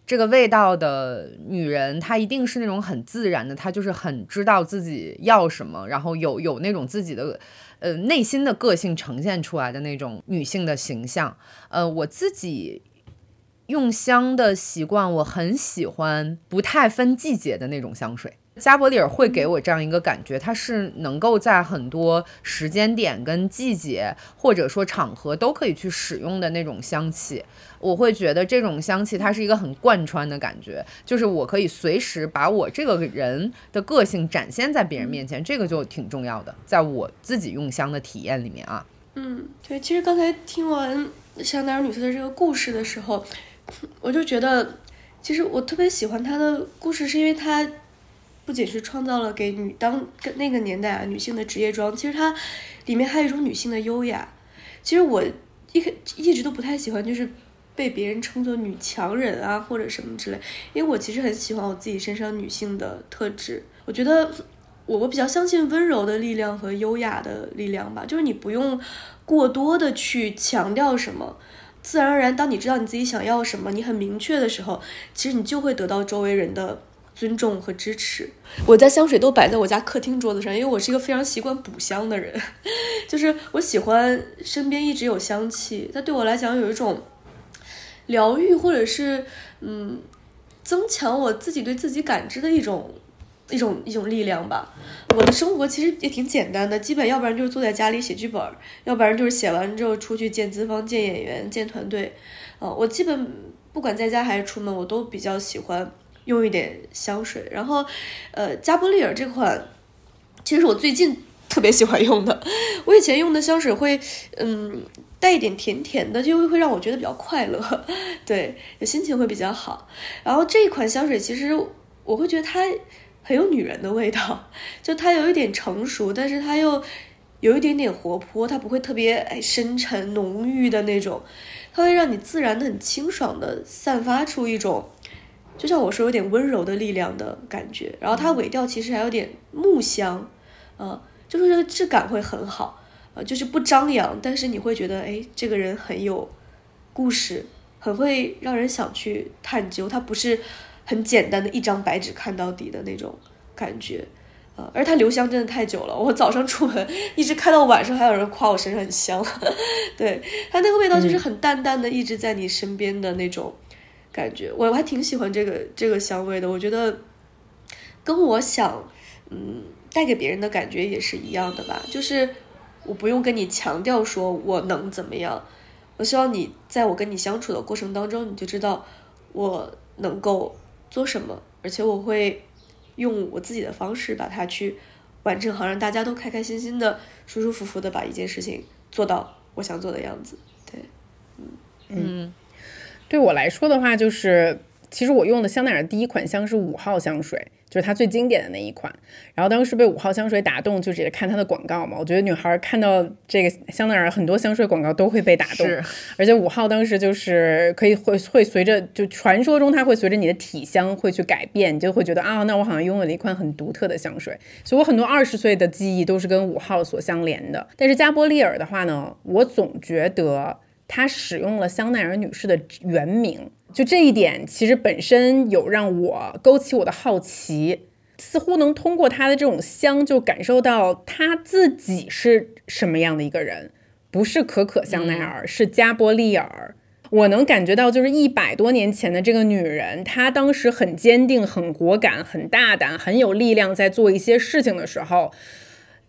这个味道的女人，她一定是那种很自然的，她就是很知道自己要什么，然后有有那种自己的，呃，内心的个性呈现出来的那种女性的形象。呃，我自己用香的习惯，我很喜欢不太分季节的那种香水。加伯里尔会给我这样一个感觉，它是能够在很多时间点跟季节，或者说场合都可以去使用的那种香气。我会觉得这种香气它是一个很贯穿的感觉，就是我可以随时把我这个人的个性展现在别人面前，这个就挺重要的，在我自己用香的体验里面啊。嗯，对，其实刚才听完香奈儿女士的这个故事的时候，我就觉得，其实我特别喜欢她的故事，是因为她。不仅是创造了给女当那个年代啊女性的职业装，其实它里面还有一种女性的优雅。其实我一开一直都不太喜欢，就是被别人称作女强人啊或者什么之类，因为我其实很喜欢我自己身上女性的特质。我觉得我我比较相信温柔的力量和优雅的力量吧，就是你不用过多的去强调什么，自然而然，当你知道你自己想要什么，你很明确的时候，其实你就会得到周围人的。尊重和支持，我家香水都摆在我家客厅桌子上，因为我是一个非常习惯补香的人，就是我喜欢身边一直有香气，它对我来讲有一种疗愈，或者是嗯增强我自己对自己感知的一种一种一种力量吧。我的生活其实也挺简单的，基本要不然就是坐在家里写剧本，要不然就是写完之后出去见资方、见演员、见团队。啊，我基本不管在家还是出门，我都比较喜欢。用一点香水，然后，呃，加波利尔这款，其实是我最近特别喜欢用的。我以前用的香水会，嗯，带一点甜甜的，就会让我觉得比较快乐，对，心情会比较好。然后这一款香水其实我会觉得它很有女人的味道，就它有一点成熟，但是它又有一点点活泼，它不会特别哎深沉浓郁的那种，它会让你自然的很清爽的散发出一种。就像我说，有点温柔的力量的感觉，然后它尾调其实还有点木香，呃，就是这个质感会很好，呃，就是不张扬，但是你会觉得，哎，这个人很有故事，很会让人想去探究，它不是很简单的一张白纸看到底的那种感觉，呃，而它留香真的太久了，我早上出门一直开到晚上，还有人夸我身上很香，对，它那个味道就是很淡淡的，一直在你身边的那种。感觉我还挺喜欢这个这个香味的，我觉得跟我想嗯带给别人的感觉也是一样的吧。就是我不用跟你强调说我能怎么样，我希望你在我跟你相处的过程当中，你就知道我能够做什么，而且我会用我自己的方式把它去完成好，让大家都开开心心的、舒舒服服的把一件事情做到我想做的样子。对，嗯嗯。对我来说的话，就是其实我用的香奈儿第一款香是五号香水，就是它最经典的那一款。然后当时被五号香水打动，就是看它的广告嘛。我觉得女孩看到这个香奈儿很多香水广告都会被打动，而且五号当时就是可以会会随着就传说中它会随着你的体香会去改变，你就会觉得啊，那我好像拥有了一款很独特的香水。所以我很多二十岁的记忆都是跟五号所相连的。但是加波利尔的话呢，我总觉得。他使用了香奈儿女士的原名，就这一点其实本身有让我勾起我的好奇，似乎能通过他的这种香就感受到他自己是什么样的一个人，不是可可香奈儿，是加波利尔。我能感觉到，就是一百多年前的这个女人，她当时很坚定、很果敢、很大胆、很有力量，在做一些事情的时候。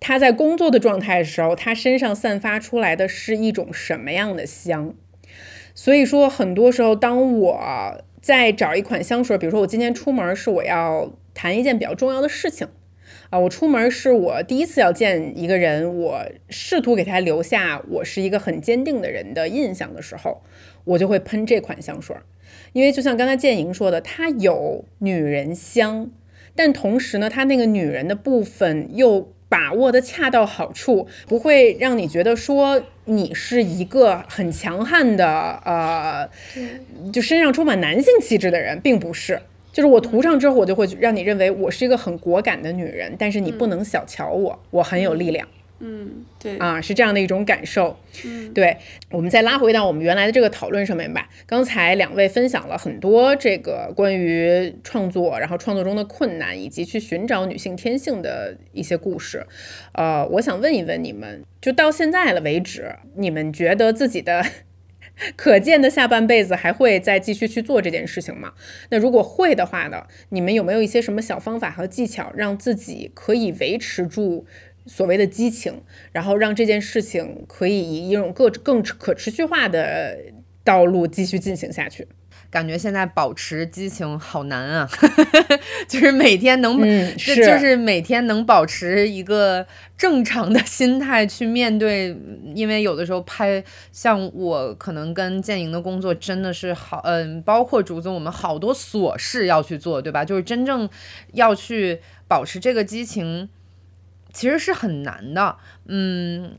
他在工作的状态的时候，他身上散发出来的是一种什么样的香？所以说，很多时候，当我在找一款香水，比如说我今天出门是我要谈一件比较重要的事情啊，我出门是我第一次要见一个人，我试图给他留下我是一个很坚定的人的印象的时候，我就会喷这款香水，因为就像刚才建莹说的，它有女人香，但同时呢，它那个女人的部分又。把握的恰到好处，不会让你觉得说你是一个很强悍的，呃，就身上充满男性气质的人，并不是。就是我涂上之后，我就会让你认为我是一个很果敢的女人，但是你不能小瞧我，我很有力量。嗯，对啊，是这样的一种感受。嗯，对，我们再拉回到我们原来的这个讨论上面吧。刚才两位分享了很多这个关于创作，然后创作中的困难，以及去寻找女性天性的一些故事。呃，我想问一问你们，就到现在了为止，你们觉得自己的 可见的下半辈子还会再继续去做这件事情吗？那如果会的话呢，你们有没有一些什么小方法和技巧，让自己可以维持住？所谓的激情，然后让这件事情可以以一种更更可持续化的道路继续进行下去。感觉现在保持激情好难啊，就是每天能，就就是每天能保持一个正常的心态去面对，因为有的时候拍，像我可能跟建营的工作真的是好，嗯，包括竹子，我们好多琐事要去做，对吧？就是真正要去保持这个激情。其实是很难的，嗯，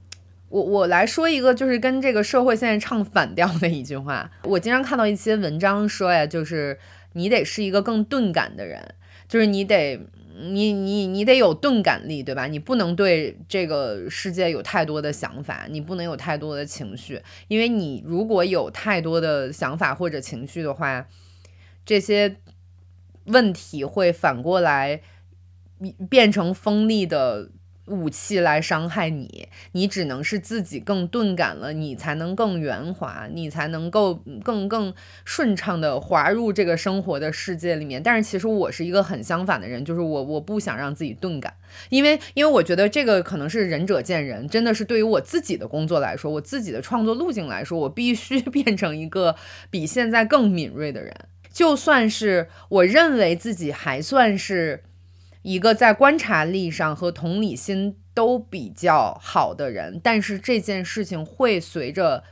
我我来说一个，就是跟这个社会现在唱反调的一句话。我经常看到一些文章说呀，就是你得是一个更钝感的人，就是你得你你你得有钝感力，对吧？你不能对这个世界有太多的想法，你不能有太多的情绪，因为你如果有太多的想法或者情绪的话，这些问题会反过来变成锋利的。武器来伤害你，你只能是自己更钝感了，你才能更圆滑，你才能够更更顺畅的滑入这个生活的世界里面。但是其实我是一个很相反的人，就是我我不想让自己钝感，因为因为我觉得这个可能是仁者见仁，真的是对于我自己的工作来说，我自己的创作路径来说，我必须 变成一个比现在更敏锐的人。就算是我认为自己还算是。一个在观察力上和同理心都比较好的人，但是这件事情会随着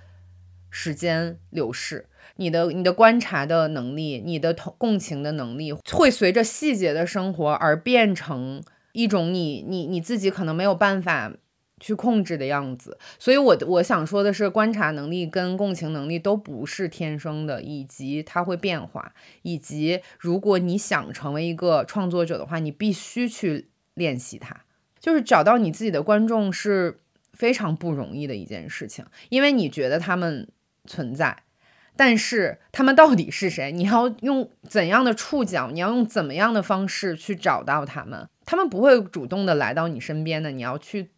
时间流逝，你的你的观察的能力，你的同共情的能力，会随着细节的生活而变成一种你你你自己可能没有办法去控制的样子。所以，我我想说的是，观察能力跟共情能力都不是天生的，以及它会变化，以及如果你想成为一个创作者的话，你必须去练习它。就是找到你自己的观众是非常不容易的一件事情，因为你觉得他们存在，但是他们到底是谁？你要用怎样的触角？你要用怎么样的方式去找到他们？他们不会主动的来到你身边的，你要去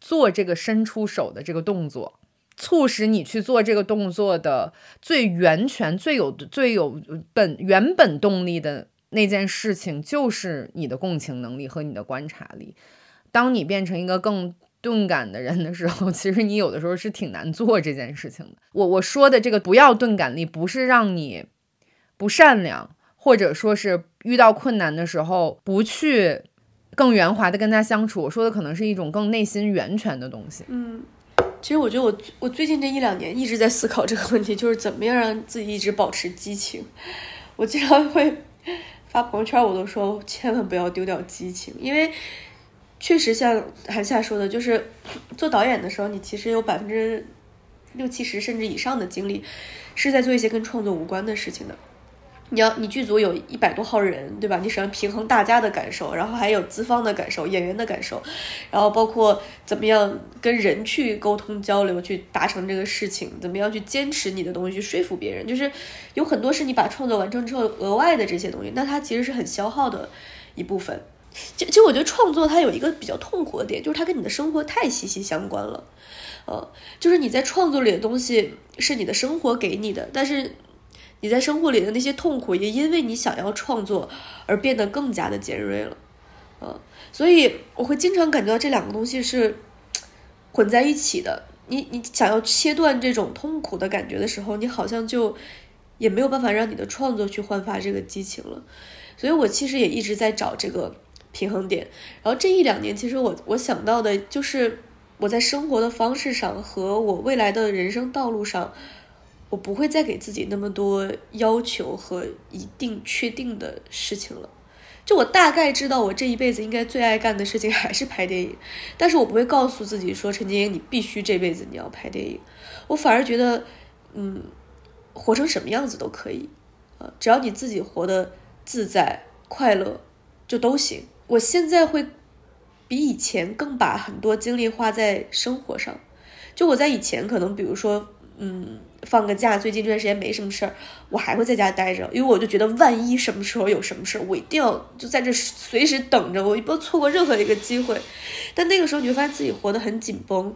做这个伸出手的这个动作，促使你去做这个动作的最源泉、最有最有本原本动力的那件事情，就是你的共情能力和你的观察力。当你变成一个更钝感的人的时候，其实你有的时候是挺难做这件事情的。我我说的这个不要钝感力，不是让你不善良，或者说是遇到困难的时候不去更圆滑的跟他相处。我说的可能是一种更内心源泉的东西。嗯，其实我觉得我我最近这一两年一直在思考这个问题，就是怎么样让自己一直保持激情。我经常会发朋友圈，我都说千万不要丢掉激情，因为。确实像韩夏说的，就是做导演的时候，你其实有百分之六七十甚至以上的精力是在做一些跟创作无关的事情的。你要，你剧组有一百多号人，对吧？你首先平衡大家的感受，然后还有资方的感受、演员的感受，然后包括怎么样跟人去沟通交流，去达成这个事情，怎么样去坚持你的东西，去说服别人，就是有很多是你把创作完成之后额外的这些东西，那它其实是很消耗的一部分。其其实我觉得创作它有一个比较痛苦的点，就是它跟你的生活太息息相关了，呃，就是你在创作里的东西是你的生活给你的，但是你在生活里的那些痛苦也因为你想要创作而变得更加的尖锐了，嗯，所以我会经常感觉到这两个东西是混在一起的。你你想要切断这种痛苦的感觉的时候，你好像就也没有办法让你的创作去焕发这个激情了。所以我其实也一直在找这个。平衡点，然后这一两年，其实我我想到的就是我在生活的方式上和我未来的人生道路上，我不会再给自己那么多要求和一定确定的事情了。就我大概知道，我这一辈子应该最爱干的事情还是拍电影，但是我不会告诉自己说陈洁莹，你必须这辈子你要拍电影。我反而觉得，嗯，活成什么样子都可以，啊，只要你自己活得自在快乐，就都行。我现在会比以前更把很多精力花在生活上。就我在以前可能，比如说，嗯，放个假，最近这段时间没什么事儿，我还会在家待着，因为我就觉得万一什么时候有什么事儿，我一定要就在这随时等着，我不要错过任何一个机会。但那个时候你会发现自己活得很紧绷，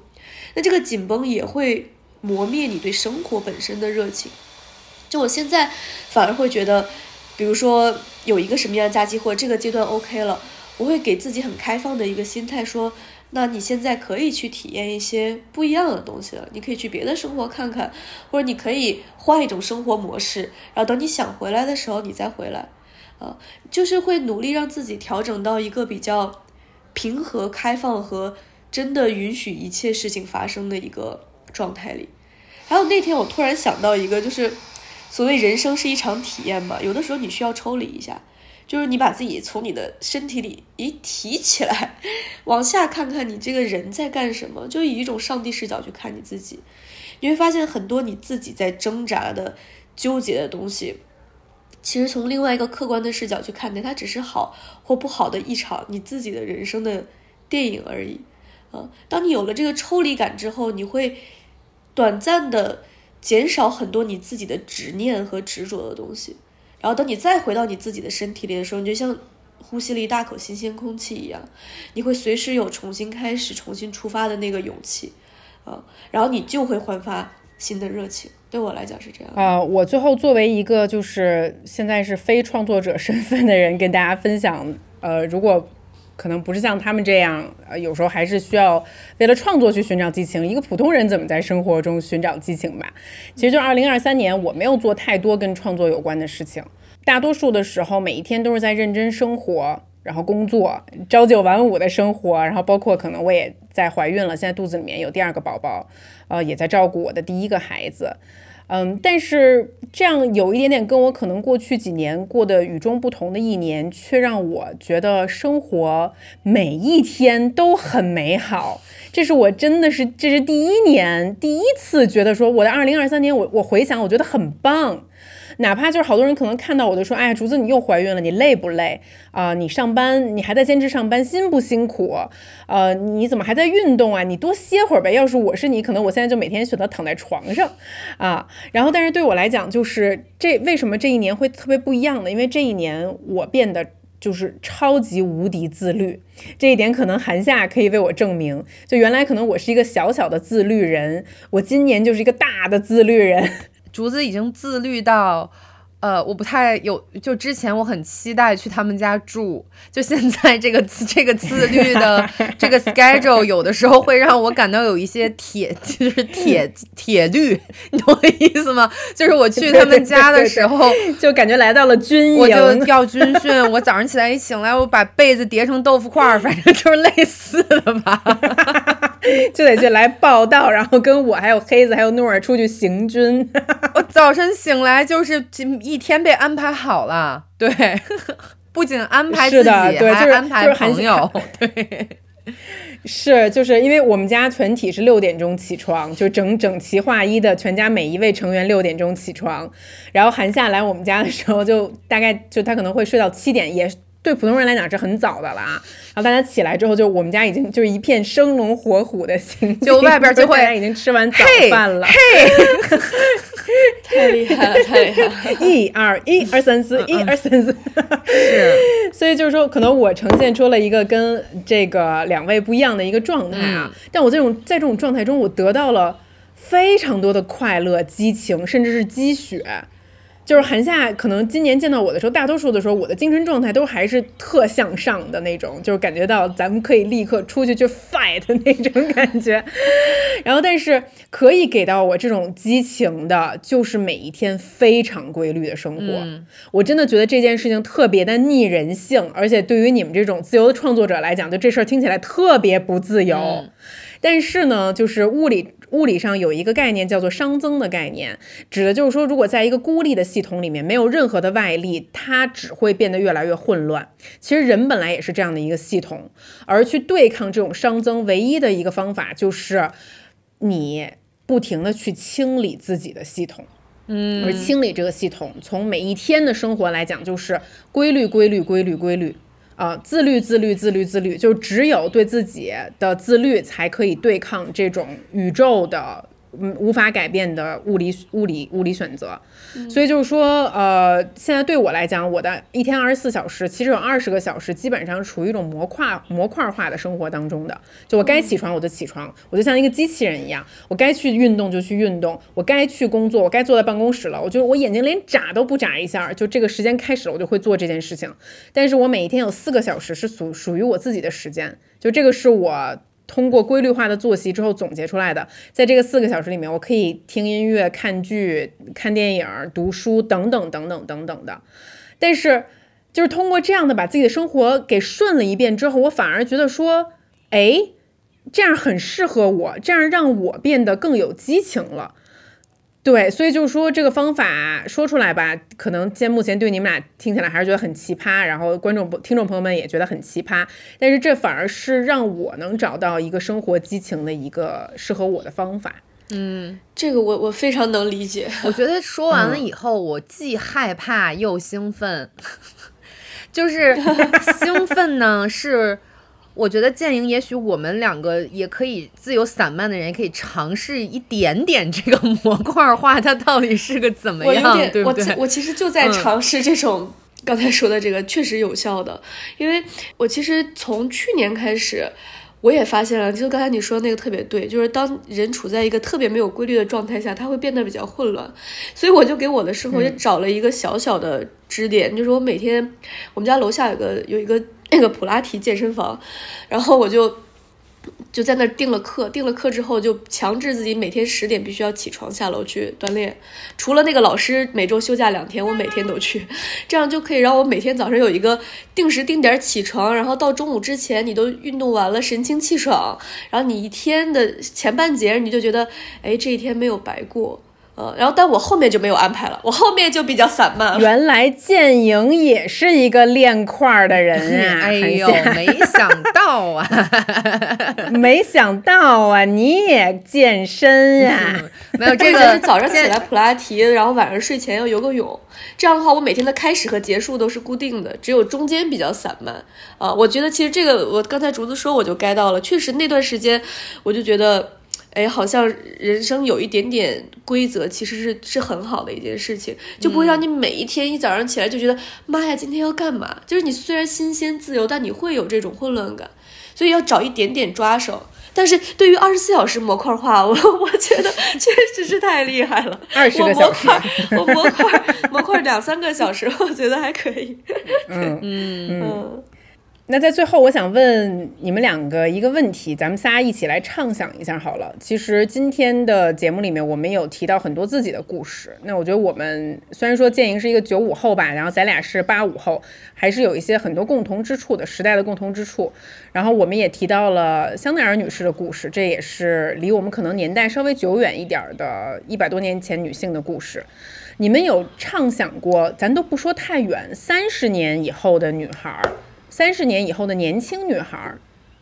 那这个紧绷也会磨灭你对生活本身的热情。就我现在反而会觉得，比如说有一个什么样的假期，或者这个阶段 OK 了。我会给自己很开放的一个心态，说，那你现在可以去体验一些不一样的东西了，你可以去别的生活看看，或者你可以换一种生活模式，然后等你想回来的时候你再回来，啊，就是会努力让自己调整到一个比较平和、开放和真的允许一切事情发生的一个状态里。还有那天我突然想到一个，就是所谓人生是一场体验嘛，有的时候你需要抽离一下。就是你把自己从你的身体里一提起来，往下看看你这个人在干什么，就以一种上帝视角去看你自己，你会发现很多你自己在挣扎的、纠结的东西，其实从另外一个客观的视角去看待，它只是好或不好的一场你自己的人生的电影而已。啊，当你有了这个抽离感之后，你会短暂的减少很多你自己的执念和执着的东西。然后等你再回到你自己的身体里的时候，你就像呼吸了一大口新鲜空气一样，你会随时有重新开始、重新出发的那个勇气，啊，然后你就会焕发新的热情。对我来讲是这样啊。我最后作为一个就是现在是非创作者身份的人，跟大家分享，呃，如果。可能不是像他们这样，呃，有时候还是需要为了创作去寻找激情。一个普通人怎么在生活中寻找激情吧？其实就二零二三年，我没有做太多跟创作有关的事情，大多数的时候每一天都是在认真生活，然后工作，朝九晚五的生活，然后包括可能我也在怀孕了，现在肚子里面有第二个宝宝，呃，也在照顾我的第一个孩子。嗯，但是这样有一点点跟我可能过去几年过的与众不同的一年，却让我觉得生活每一天都很美好。这是我真的是这是第一年第一次觉得说我的二零二三年，我我回想我觉得很棒。哪怕就是好多人可能看到我就说，哎，竹子你又怀孕了，你累不累啊？你上班你还在坚持上班，辛不辛苦？呃，你怎么还在运动啊？你多歇会儿呗。要是我是你，可能我现在就每天选择躺在床上啊。然后，但是对我来讲，就是这为什么这一年会特别不一样呢？因为这一年我变得就是超级无敌自律，这一点可能韩夏可以为我证明。就原来可能我是一个小小的自律人，我今年就是一个大的自律人。竹子已经自律到，呃，我不太有，就之前我很期待去他们家住，就现在这个 这个自律的 这个 schedule 有的时候会让我感到有一些铁，就是铁 铁律，你懂我意思吗？就是我去他们家的时候，就感觉来到了军营，我就要军训。我早上起来一醒来，我把被子叠成豆腐块儿，反正就是类似的吧。就得去来报道，然后跟我还有黑子还有诺儿出去行军。我早晨醒来就是一天被安排好了，对，不仅安排自己，对，还安排朋友，对，是，就是因为我们家全体是六点钟起床，就整整齐划一的，全家每一位成员六点钟起床。然后韩夏来我们家的时候，就大概就他可能会睡到七点，也对普通人来讲是很早的了啊。然后大家起来之后，就我们家已经就是一片生龙活虎的情景，就外边就会 已经吃完早饭了，嘿，太厉害了，太厉害了！一二一二三四，一二三四，是。所以就是说，可能我呈现出了一个跟这个两位不一样的一个状态啊。但我这种在这种状态中，我得到了非常多的快乐、激情，甚至是积雪。就是韩夏可能今年见到我的时候，大多数的时候我的精神状态都还是特向上的那种，就是感觉到咱们可以立刻出去去 fight 那种感觉。然后，但是可以给到我这种激情的，就是每一天非常规律的生活。我真的觉得这件事情特别的逆人性，而且对于你们这种自由的创作者来讲，就这事儿听起来特别不自由。但是呢，就是物理。物理上有一个概念叫做熵增的概念，指的就是说，如果在一个孤立的系统里面没有任何的外力，它只会变得越来越混乱。其实人本来也是这样的一个系统，而去对抗这种熵增，唯一的一个方法就是你不停的去清理自己的系统，嗯，而清理这个系统，从每一天的生活来讲，就是规律、规律、规律、规律。啊，自律，自律，自律，自律，就只有对自己的自律，才可以对抗这种宇宙的。嗯，无法改变的物理物理物理选择，所以就是说，呃，现在对我来讲，我的一天二十四小时，其实有二十个小时基本上处于一种模块模块化的生活当中的。就我该起床我就起床，我就像一个机器人一样，我该去运动就去运动，我该去工作，我该坐在办公室了，我就我眼睛连眨都不眨一下，就这个时间开始了，我就会做这件事情。但是我每一天有四个小时是属属于我自己的时间，就这个是我。通过规律化的作息之后总结出来的，在这个四个小时里面，我可以听音乐、看剧、看电影、读书等等等等等等的。但是，就是通过这样的把自己的生活给顺了一遍之后，我反而觉得说，哎，这样很适合我，这样让我变得更有激情了。对，所以就是说这个方法说出来吧，可能现目前对你们俩听起来还是觉得很奇葩，然后观众、听众朋友们也觉得很奇葩，但是这反而是让我能找到一个生活激情的一个适合我的方法。嗯，这个我我非常能理解。我觉得说完了以后，我既害怕又兴奋，就是兴奋呢是。我觉得建营，也许我们两个也可以自由散漫的人，也可以尝试一点点这个模块化，它到底是个怎么样，对不对？我我其实就在尝试这种刚才说的这个确实有效的，因为我其实从去年开始，我也发现了，就刚才你说那个特别对，就是当人处在一个特别没有规律的状态下，他会变得比较混乱，所以我就给我的生活也找了一个小小的支点，就是我每天我们家楼下有个有一个。那个普拉提健身房，然后我就就在那儿订了课，定了课之后就强制自己每天十点必须要起床下楼去锻炼。除了那个老师每周休假两天，我每天都去，这样就可以让我每天早上有一个定时定点起床，然后到中午之前你都运动完了，神清气爽，然后你一天的前半截你就觉得，哎，这一天没有白过。呃，然后但我后面就没有安排了，我后面就比较散漫。原来建莹也是一个练块儿的人啊！哎呦，没想到啊，没想到啊，你也健身呀？没有这个是 早上起来普拉提，然后晚上睡前要游个泳。这样的话，我每天的开始和结束都是固定的，只有中间比较散漫。啊，我觉得其实这个我刚才竹子说我就该到了，确实那段时间我就觉得。哎，好像人生有一点点规则，其实是是很好的一件事情，就不会让你每一天一早上起来就觉得妈呀，今天要干嘛？就是你虽然新鲜自由，但你会有这种混乱感，所以要找一点点抓手。但是对于二十四小时模块化，我我觉得确实是太厉害了。二十个小时，我模块模块两三个小时，我觉得还可以。嗯嗯嗯。那在最后，我想问你们两个一个问题，咱们仨一起来畅想一下好了。其实今天的节目里面，我们有提到很多自己的故事。那我觉得我们虽然说建莹是一个九五后吧，然后咱俩是八五后，还是有一些很多共同之处的时代的共同之处。然后我们也提到了香奈儿女士的故事，这也是离我们可能年代稍微久远一点的一百多年前女性的故事。你们有畅想过，咱都不说太远，三十年以后的女孩儿。三十年以后的年轻女孩，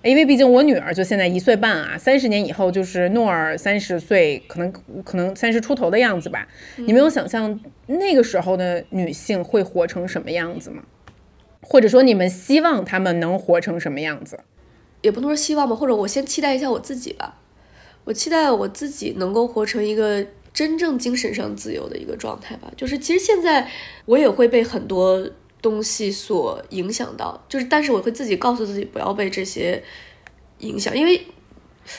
因为毕竟我女儿就现在一岁半啊。三十年以后就是诺尔三十岁，可能可能三十出头的样子吧。你没有想象那个时候的女性会活成什么样子吗？或者说你们希望她们能活成什么样子？也不能说希望吧，或者我先期待一下我自己吧。我期待我自己能够活成一个真正精神上自由的一个状态吧。就是其实现在我也会被很多。东西所影响到，就是，但是我会自己告诉自己不要被这些影响，因为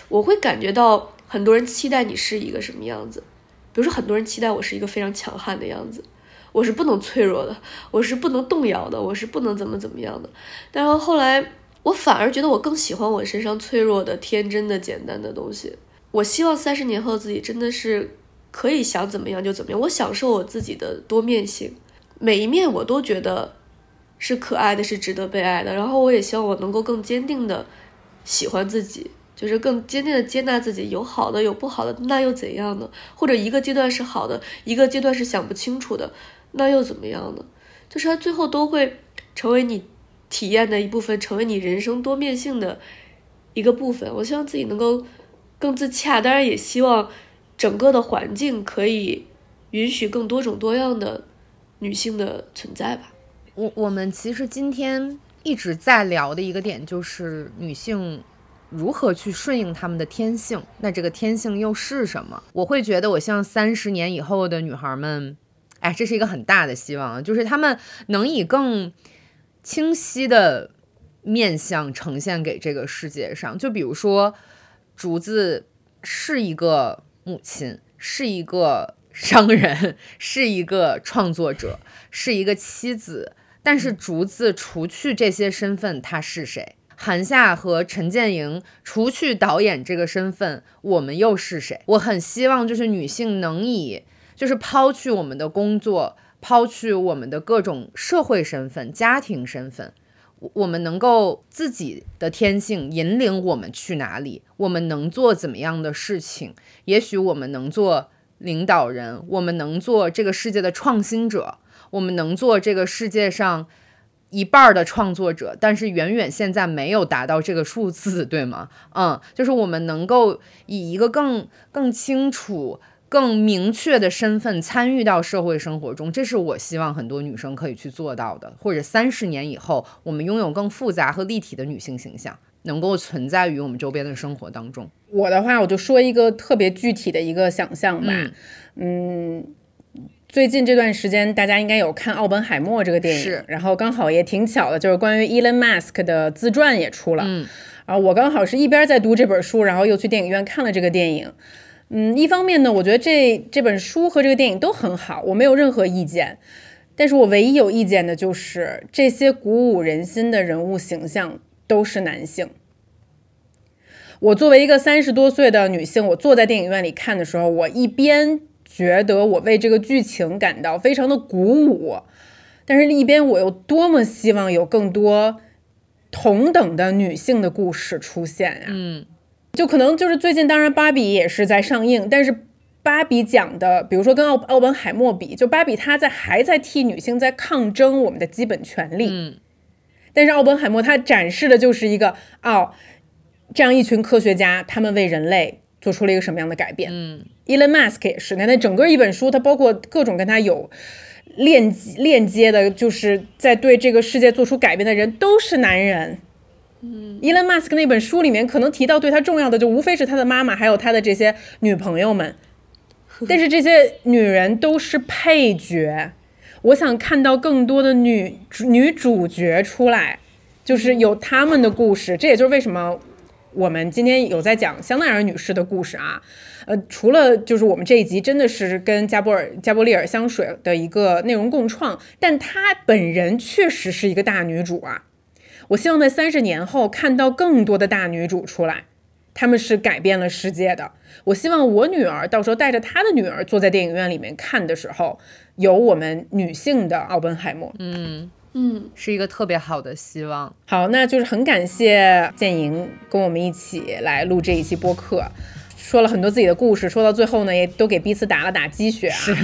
我会感觉到很多人期待你是一个什么样子，比如说很多人期待我是一个非常强悍的样子，我是不能脆弱的，我是不能动摇的，我是不能怎么怎么样的。但是后来我反而觉得我更喜欢我身上脆弱的、天真的、简单的东西。我希望三十年后自己真的是可以想怎么样就怎么样，我享受我自己的多面性。每一面我都觉得是可爱的，是值得被爱的。然后我也希望我能够更坚定的喜欢自己，就是更坚定的接纳自己。有好的，有不好的，那又怎样呢？或者一个阶段是好的，一个阶段是想不清楚的，那又怎么样呢？就是它最后都会成为你体验的一部分，成为你人生多面性的一个部分。我希望自己能够更自洽，当然也希望整个的环境可以允许更多种多样的。女性的存在吧，我我们其实今天一直在聊的一个点就是女性如何去顺应她们的天性，那这个天性又是什么？我会觉得，我像三十年以后的女孩们，哎，这是一个很大的希望，就是她们能以更清晰的面相呈现给这个世界上。就比如说，竹子是一个母亲，是一个。商人 是一个创作者，是一个妻子，但是竹子除去这些身份，他是谁？韩夏和陈建莹除去导演这个身份，我们又是谁？我很希望就是女性能以，就是抛去我们的工作，抛去我们的各种社会身份、家庭身份，我们能够自己的天性引领我们去哪里？我们能做怎么样的事情？也许我们能做。领导人，我们能做这个世界的创新者，我们能做这个世界上一半的创作者，但是远远现在没有达到这个数字，对吗？嗯，就是我们能够以一个更更清楚、更明确的身份参与到社会生活中，这是我希望很多女生可以去做到的。或者三十年以后，我们拥有更复杂和立体的女性形象。能够存在于我们周边的生活当中。我的话，我就说一个特别具体的一个想象吧。嗯，最近这段时间，大家应该有看《奥本海默》这个电影，然后刚好也挺巧的，就是关于 Elon Musk 的自传也出了。嗯，啊，我刚好是一边在读这本书，然后又去电影院看了这个电影。嗯，一方面呢，我觉得这这本书和这个电影都很好，我没有任何意见。但是我唯一有意见的就是这些鼓舞人心的人物形象。都是男性，我作为一个三十多岁的女性，我坐在电影院里看的时候，我一边觉得我为这个剧情感到非常的鼓舞，但是一边我又多么希望有更多同等的女性的故事出现呀。嗯，就可能就是最近，当然芭比也是在上映，但是芭比讲的，比如说跟奥奥本海默比，就芭比她在还在替女性在抗争我们的基本权利。嗯，但是奥本海默他展示的就是一个哦。这样一群科学家，他们为人类做出了一个什么样的改变？嗯，Elon Musk 也是。那那整个一本书，它包括各种跟他有链链接的，就是在对这个世界做出改变的人，都是男人。嗯，Elon Musk 那本书里面可能提到对他重要的，就无非是他的妈妈，还有他的这些女朋友们。但是这些女人都是配角。我想看到更多的女女主角出来，就是有他们的故事。这也就是为什么。我们今天有在讲香奈儿女士的故事啊，呃，除了就是我们这一集真的是跟加波尔加波利尔香水的一个内容共创，但她本人确实是一个大女主啊。我希望在三十年后看到更多的大女主出来，她们是改变了世界的。我希望我女儿到时候带着她的女儿坐在电影院里面看的时候，有我们女性的奥本海默。嗯。嗯，是一个特别好的希望。好，那就是很感谢建莹跟我们一起来录这一期播客。说了很多自己的故事，说到最后呢，也都给彼此打了打鸡血啊。是，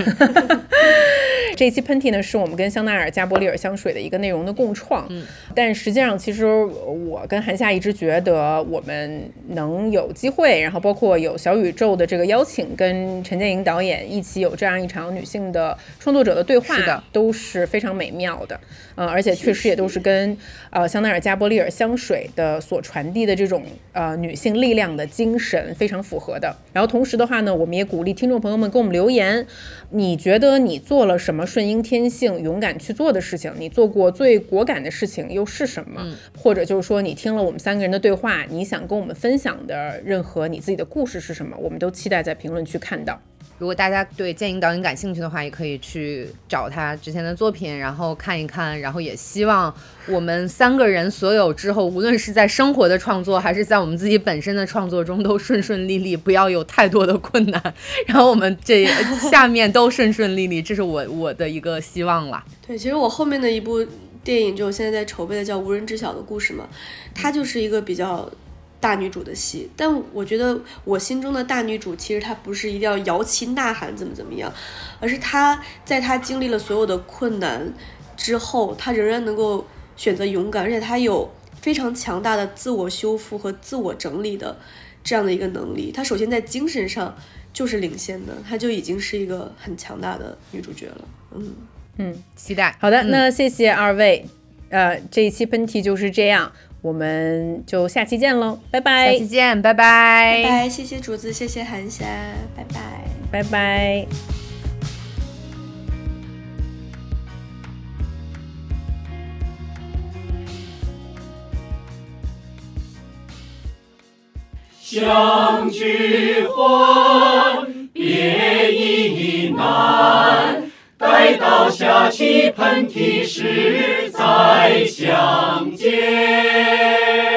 这一期喷嚏呢，是我们跟香奈儿加波利尔香水的一个内容的共创。嗯，但实际上，其实我跟韩夏一直觉得，我们能有机会，然后包括有小宇宙的这个邀请，跟陈建莹导演一起有这样一场女性的创作者的对话，是的，都是非常美妙的。呃，而且确实也都是跟呃香奈儿加波利尔香水的所传递的这种呃女性力量的精神非常符合。的，然后同时的话呢，我们也鼓励听众朋友们给我们留言，你觉得你做了什么顺应天性、勇敢去做的事情？你做过最果敢的事情又是什么？或者就是说，你听了我们三个人的对话，你想跟我们分享的任何你自己的故事是什么？我们都期待在评论区看到。如果大家对建英导演感兴趣的话，也可以去找他之前的作品，然后看一看。然后也希望我们三个人所有之后，无论是在生活的创作，还是在我们自己本身的创作中，都顺顺利利，不要有太多的困难。然后我们这下面都顺顺利利，这是我我的一个希望了。对，其实我后面的一部电影，就我现在在筹备的叫《无人知晓的故事》嘛，它就是一个比较。大女主的戏，但我觉得我心中的大女主其实她不是一定要摇旗呐喊怎么怎么样，而是她在她经历了所有的困难之后，她仍然能够选择勇敢，而且她有非常强大的自我修复和自我整理的这样的一个能力。她首先在精神上就是领先的，她就已经是一个很强大的女主角了。嗯嗯，期待。好的，那谢谢二位，呃，这一期喷嚏就是这样。我们就下期见喽，拜拜！下期见，拜拜！拜拜！谢谢竹子，谢谢韩霞，拜拜！拜拜！相聚欢，别亦难。待到下起喷嚏时再相见。